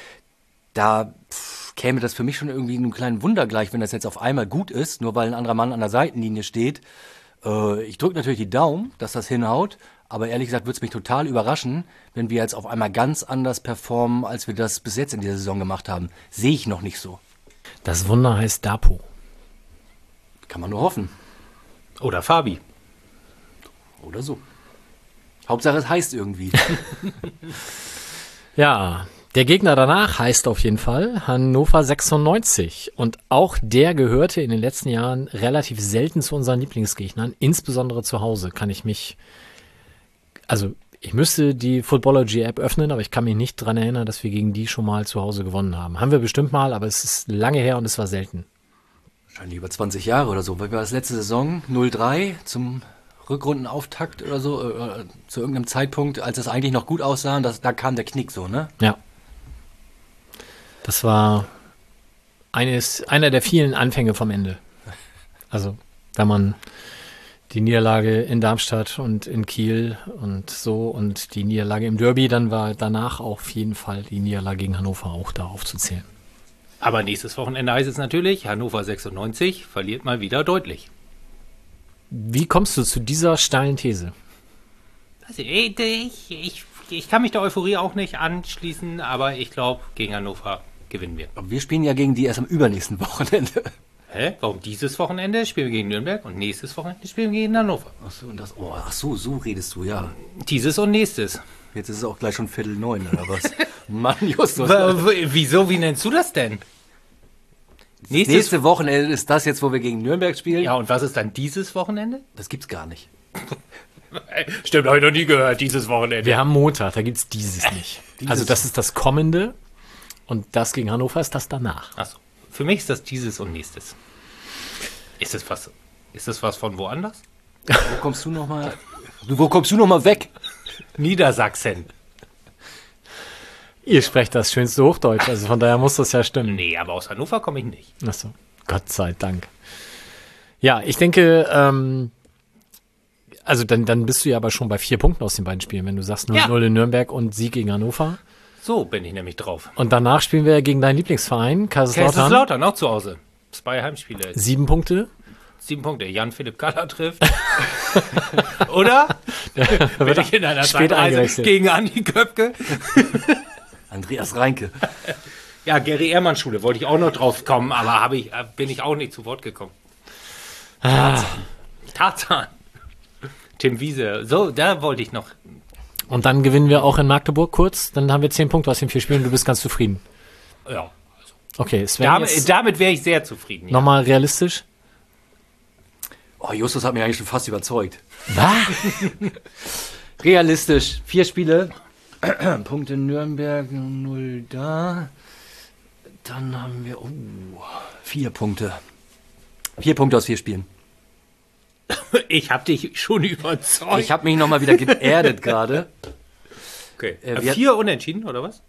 Da pff, käme das für mich schon irgendwie einem kleinen Wunder gleich, wenn das jetzt auf einmal gut ist, nur weil ein anderer Mann an der Seitenlinie steht. Äh, ich drücke natürlich die Daumen, dass das hinhaut, aber ehrlich gesagt würde es mich total überraschen, wenn wir jetzt auf einmal ganz anders performen, als wir das bis jetzt in dieser Saison gemacht haben. Sehe ich noch nicht so. Das Wunder heißt Dapo. Kann man nur hoffen. Oder Fabi. Oder so. Hauptsache es heißt irgendwie. Ja, der Gegner danach heißt auf jeden Fall Hannover 96. Und auch der gehörte in den letzten Jahren relativ selten zu unseren Lieblingsgegnern, insbesondere zu Hause kann ich mich, also ich müsste die Footballogy-App öffnen, aber ich kann mich nicht dran erinnern, dass wir gegen die schon mal zu Hause gewonnen haben. Haben wir bestimmt mal, aber es ist lange her und es war selten. Wahrscheinlich über 20 Jahre oder so. Weil wir das letzte Saison 0-3 zum Rückrundenauftakt oder so, äh, zu irgendeinem Zeitpunkt, als es eigentlich noch gut aussah, das, da kam der Knick so, ne? Ja. Das war eines, einer der vielen Anfänge vom Ende. Also, wenn man die Niederlage in Darmstadt und in Kiel und so und die Niederlage im Derby, dann war danach auf jeden Fall die Niederlage gegen Hannover auch darauf zu zählen. Aber nächstes Wochenende heißt es natürlich, Hannover 96 verliert mal wieder deutlich. Wie kommst du zu dieser steilen These? Also ich, ich, ich kann mich der Euphorie auch nicht anschließen, aber ich glaube, gegen Hannover gewinnen wir. Aber wir spielen ja gegen die erst am übernächsten Wochenende. Hä? Warum dieses Wochenende spielen wir gegen Nürnberg und nächstes Wochenende spielen wir gegen Hannover? Ach so, und das, oh, ach so, so redest du, ja. Dieses und nächstes. Jetzt ist es auch gleich schon Viertel neun, oder was? Mann, Justus. Wieso? Wie nennst du das denn? Nächstes, Nächste Wochenende ist das jetzt, wo wir gegen Nürnberg spielen? Ja, und was ist dann dieses Wochenende? Das gibt's gar nicht. Stimmt, habe ich noch nie gehört, dieses Wochenende. Wir haben Montag, da gibt's dieses nicht. Also das ist das kommende und das gegen Hannover ist das danach. Achso. Für mich ist das dieses und nächstes. Ist das was? Ist das was von woanders? Wo kommst du nochmal? Wo kommst du noch mal weg? Niedersachsen. Ihr sprecht das schönste Hochdeutsch, also von daher muss das ja stimmen. Nee, aber aus Hannover komme ich nicht. Achso, Gott sei Dank. Ja, ich denke, ähm, also dann, dann bist du ja aber schon bei vier Punkten aus den beiden Spielen, wenn du sagst 0-0 Ja. in Nürnberg und Sieg gegen Hannover. So bin ich nämlich drauf. Und danach spielen wir gegen deinen Lieblingsverein, Kaiserslautern. Kaiserslautern auch zu Hause. Zwei Heimspiele. Sieben Punkte. Sieben Punkte. Jan-Philipp Galler trifft. Oder? Bin ich in einer spät Zeitreise gegen Andi Köpke. Andreas Reinke. Ja, Gary Ehrmann Schule wollte ich auch noch drauf kommen, aber habe ich, äh, bin ich auch nicht zu Wort gekommen. Ah. Tarzan. Tim Wiese. So, da wollte ich noch. Und dann gewinnen wir auch in Magdeburg kurz. Dann haben wir zehn Punkte aus den vier Spielen. Du bist ganz zufrieden. Ja. Okay, Sven, Damit, damit wäre ich sehr zufrieden. Ja. nochmal realistisch. Oh, Justus hat mich eigentlich schon fast überzeugt. Was? Realistisch. Vier Spiele. Punkte Nürnberg, null da. Dann haben wir, oh, vier Punkte. Vier Punkte aus vier Spielen. Ich habe dich schon überzeugt. Ich habe mich nochmal wieder geerdet gerade. okay. äh, Äh, vier unentschieden, oder was?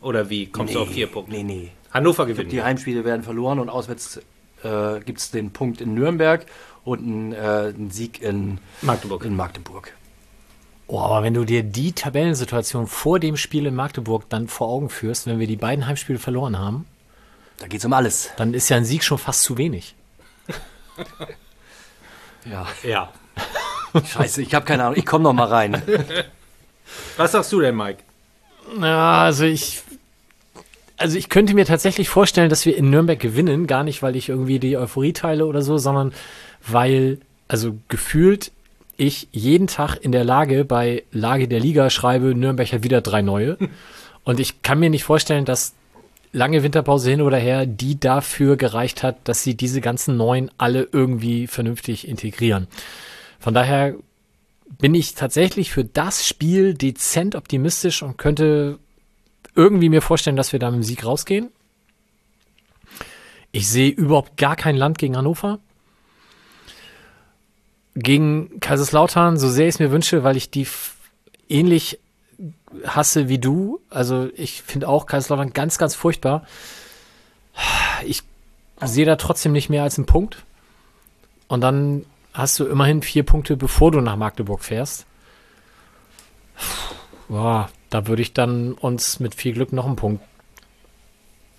Oder wie kommst du auf vier Punkte? Nee, nee. Hannover gewinnt. Die Heimspiele werden verloren und auswärts äh, gibt es den Punkt in Nürnberg und einen, äh, einen Sieg in, Magdeburg. in Magdeburg. Oh, aber wenn du dir die Tabellensituation vor dem Spiel in Magdeburg dann vor Augen führst, wenn wir die beiden Heimspiele verloren haben, Da geht's um alles. dann ist ja ein Sieg schon fast zu wenig. Ja. Ja. Scheiße, ich habe keine Ahnung. Ich komme noch mal rein. Was sagst du denn, Mike? Ja, also ich. Also ich könnte mir tatsächlich vorstellen, dass wir in Nürnberg gewinnen, gar nicht, weil ich irgendwie die Euphorie teile oder so, sondern weil, also gefühlt ich jeden Tag in der Lage bei Lage der Liga schreibe, Nürnberg hat wieder drei neue. Und ich kann mir nicht vorstellen, dass lange Winterpause hin oder her, die dafür gereicht hat, dass sie diese ganzen neuen alle irgendwie vernünftig integrieren. Von daher bin ich tatsächlich für das Spiel dezent optimistisch und könnte irgendwie mir vorstellen, dass wir da mit dem Sieg rausgehen. Ich sehe überhaupt gar kein Land gegen Hannover. Gegen Kaiserslautern, so sehr ich es mir wünsche, weil ich die ähnlich hasse wie du. Also ich finde auch Kaiserslautern ganz, ganz furchtbar. Ich sehe da trotzdem nicht mehr als einen Punkt. Und dann hast du immerhin vier Punkte, bevor du nach Magdeburg fährst. Boah, da würde ich dann uns mit viel Glück noch einen Punkt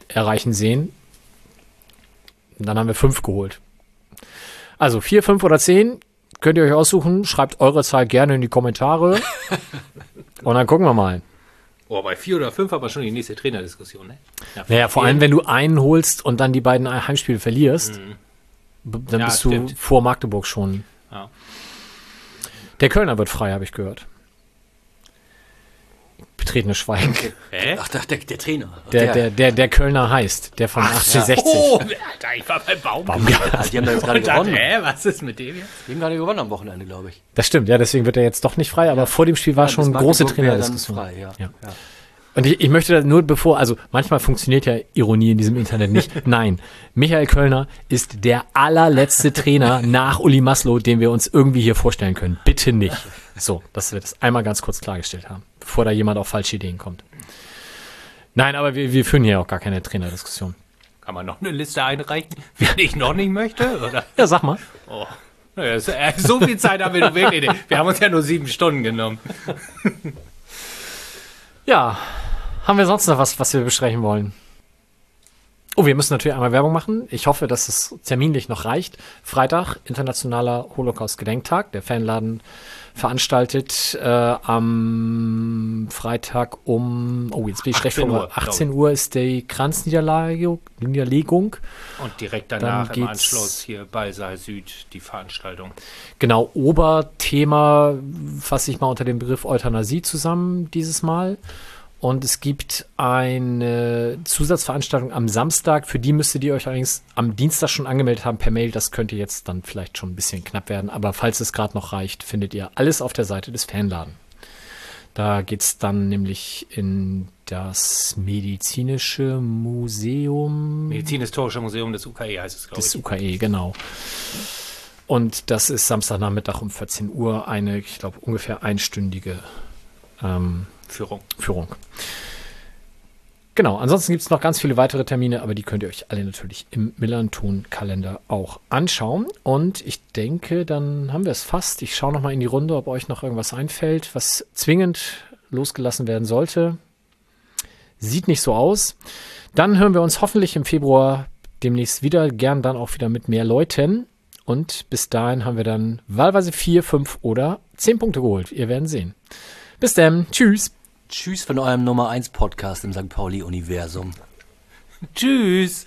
erreichen sehen. Und dann haben wir fünf geholt. Also vier, fünf oder zehn könnt ihr euch aussuchen. Schreibt eure Zahl gerne in die Kommentare. Und dann gucken wir mal. Oh, bei vier oder fünf aber schon die nächste Trainerdiskussion, ne? Ja, Naja, vor allem, wenn du einen holst und dann die beiden Heimspiele verlierst, b- dann Ja, bist stimmt. du vor Magdeburg schon. Ja. Der Kölner wird frei, habe ich gehört. Betretenes Schweigen. Hä? Ach, der, der, der Trainer. Der, der, der, der Kölner heißt, der von 1860. Oh, Alter, ich war beim Baum. Ah, die haben da jetzt gerade Und dann, gewonnen. hä, was ist mit dem jetzt? Die haben gerade gewonnen am Wochenende, glaube ich. Das stimmt, ja, deswegen wird er jetzt doch nicht frei, aber vor dem Spiel war schon Bis große Trainerdiskussion. frei, ja. Ja. Ja. Und ich, ich möchte da nur bevor, also manchmal funktioniert ja Ironie in diesem Internet nicht. Nein, Michael Kölner ist der allerletzte Trainer nach Uli Maslow, den wir uns irgendwie hier vorstellen können. Bitte nicht. So, dass wir das einmal ganz kurz klargestellt haben, bevor da jemand auf falsche Ideen kommt. Nein, aber wir, wir führen hier auch gar keine Trainerdiskussion. Kann man noch eine Liste einreichen, wen ich noch nicht möchte? Oder? Ja, sag mal. Oh. Naja, so, äh, so viel Zeit haben wir nur wirklich nicht. Wir haben uns ja nur sieben Stunden genommen. Ja, haben wir sonst noch was, was wir besprechen wollen? Oh, wir müssen natürlich einmal Werbung machen. Ich hoffe, dass es terminlich noch reicht. Freitag, internationaler Holocaust-Gedenktag. Der Fanladen veranstaltet äh, am Freitag um, oh, jetzt bin ich schlecht 18 Uhr, vor, 18 Uhr ist die Kranzniederlegung. Niederlegung. Und direkt danach im Anschluss hier Ballsaal Süd die Veranstaltung. Genau, Oberthema fasse ich mal unter dem Begriff Euthanasie zusammen dieses Mal. Und es gibt eine Zusatzveranstaltung am Samstag, für die müsstet ihr euch allerdings am Dienstag schon angemeldet haben per Mail. Das könnte jetzt dann vielleicht schon ein bisschen knapp werden, aber falls es gerade noch reicht, findet ihr alles auf der Seite des Fanladen. Da geht's dann nämlich in das medizinische Museum Medizinhistorische Museum des UKE heißt es, glaube des ich. UKE, genau. Und das ist Samstagnachmittag um 14 Uhr eine, ich glaube, ungefähr einstündige ähm, Führung. Führung. Genau, ansonsten gibt es noch ganz viele weitere Termine, aber die könnt ihr euch alle natürlich im Millanton-Kalender auch anschauen. Und ich denke, dann haben wir es fast. Ich schaue noch mal in die Runde, ob euch noch irgendwas einfällt, was zwingend losgelassen werden sollte. Sieht nicht so aus. Dann hören wir uns hoffentlich im Februar demnächst wieder, gern dann auch wieder mit mehr Leuten. Und bis dahin haben wir dann wahlweise vier, fünf oder zehn Punkte geholt. Ihr werden sehen. Bis dann. Tschüss. Tschüss von eurem Nummer 1 Podcast im St. Pauli-Universum. Tschüss.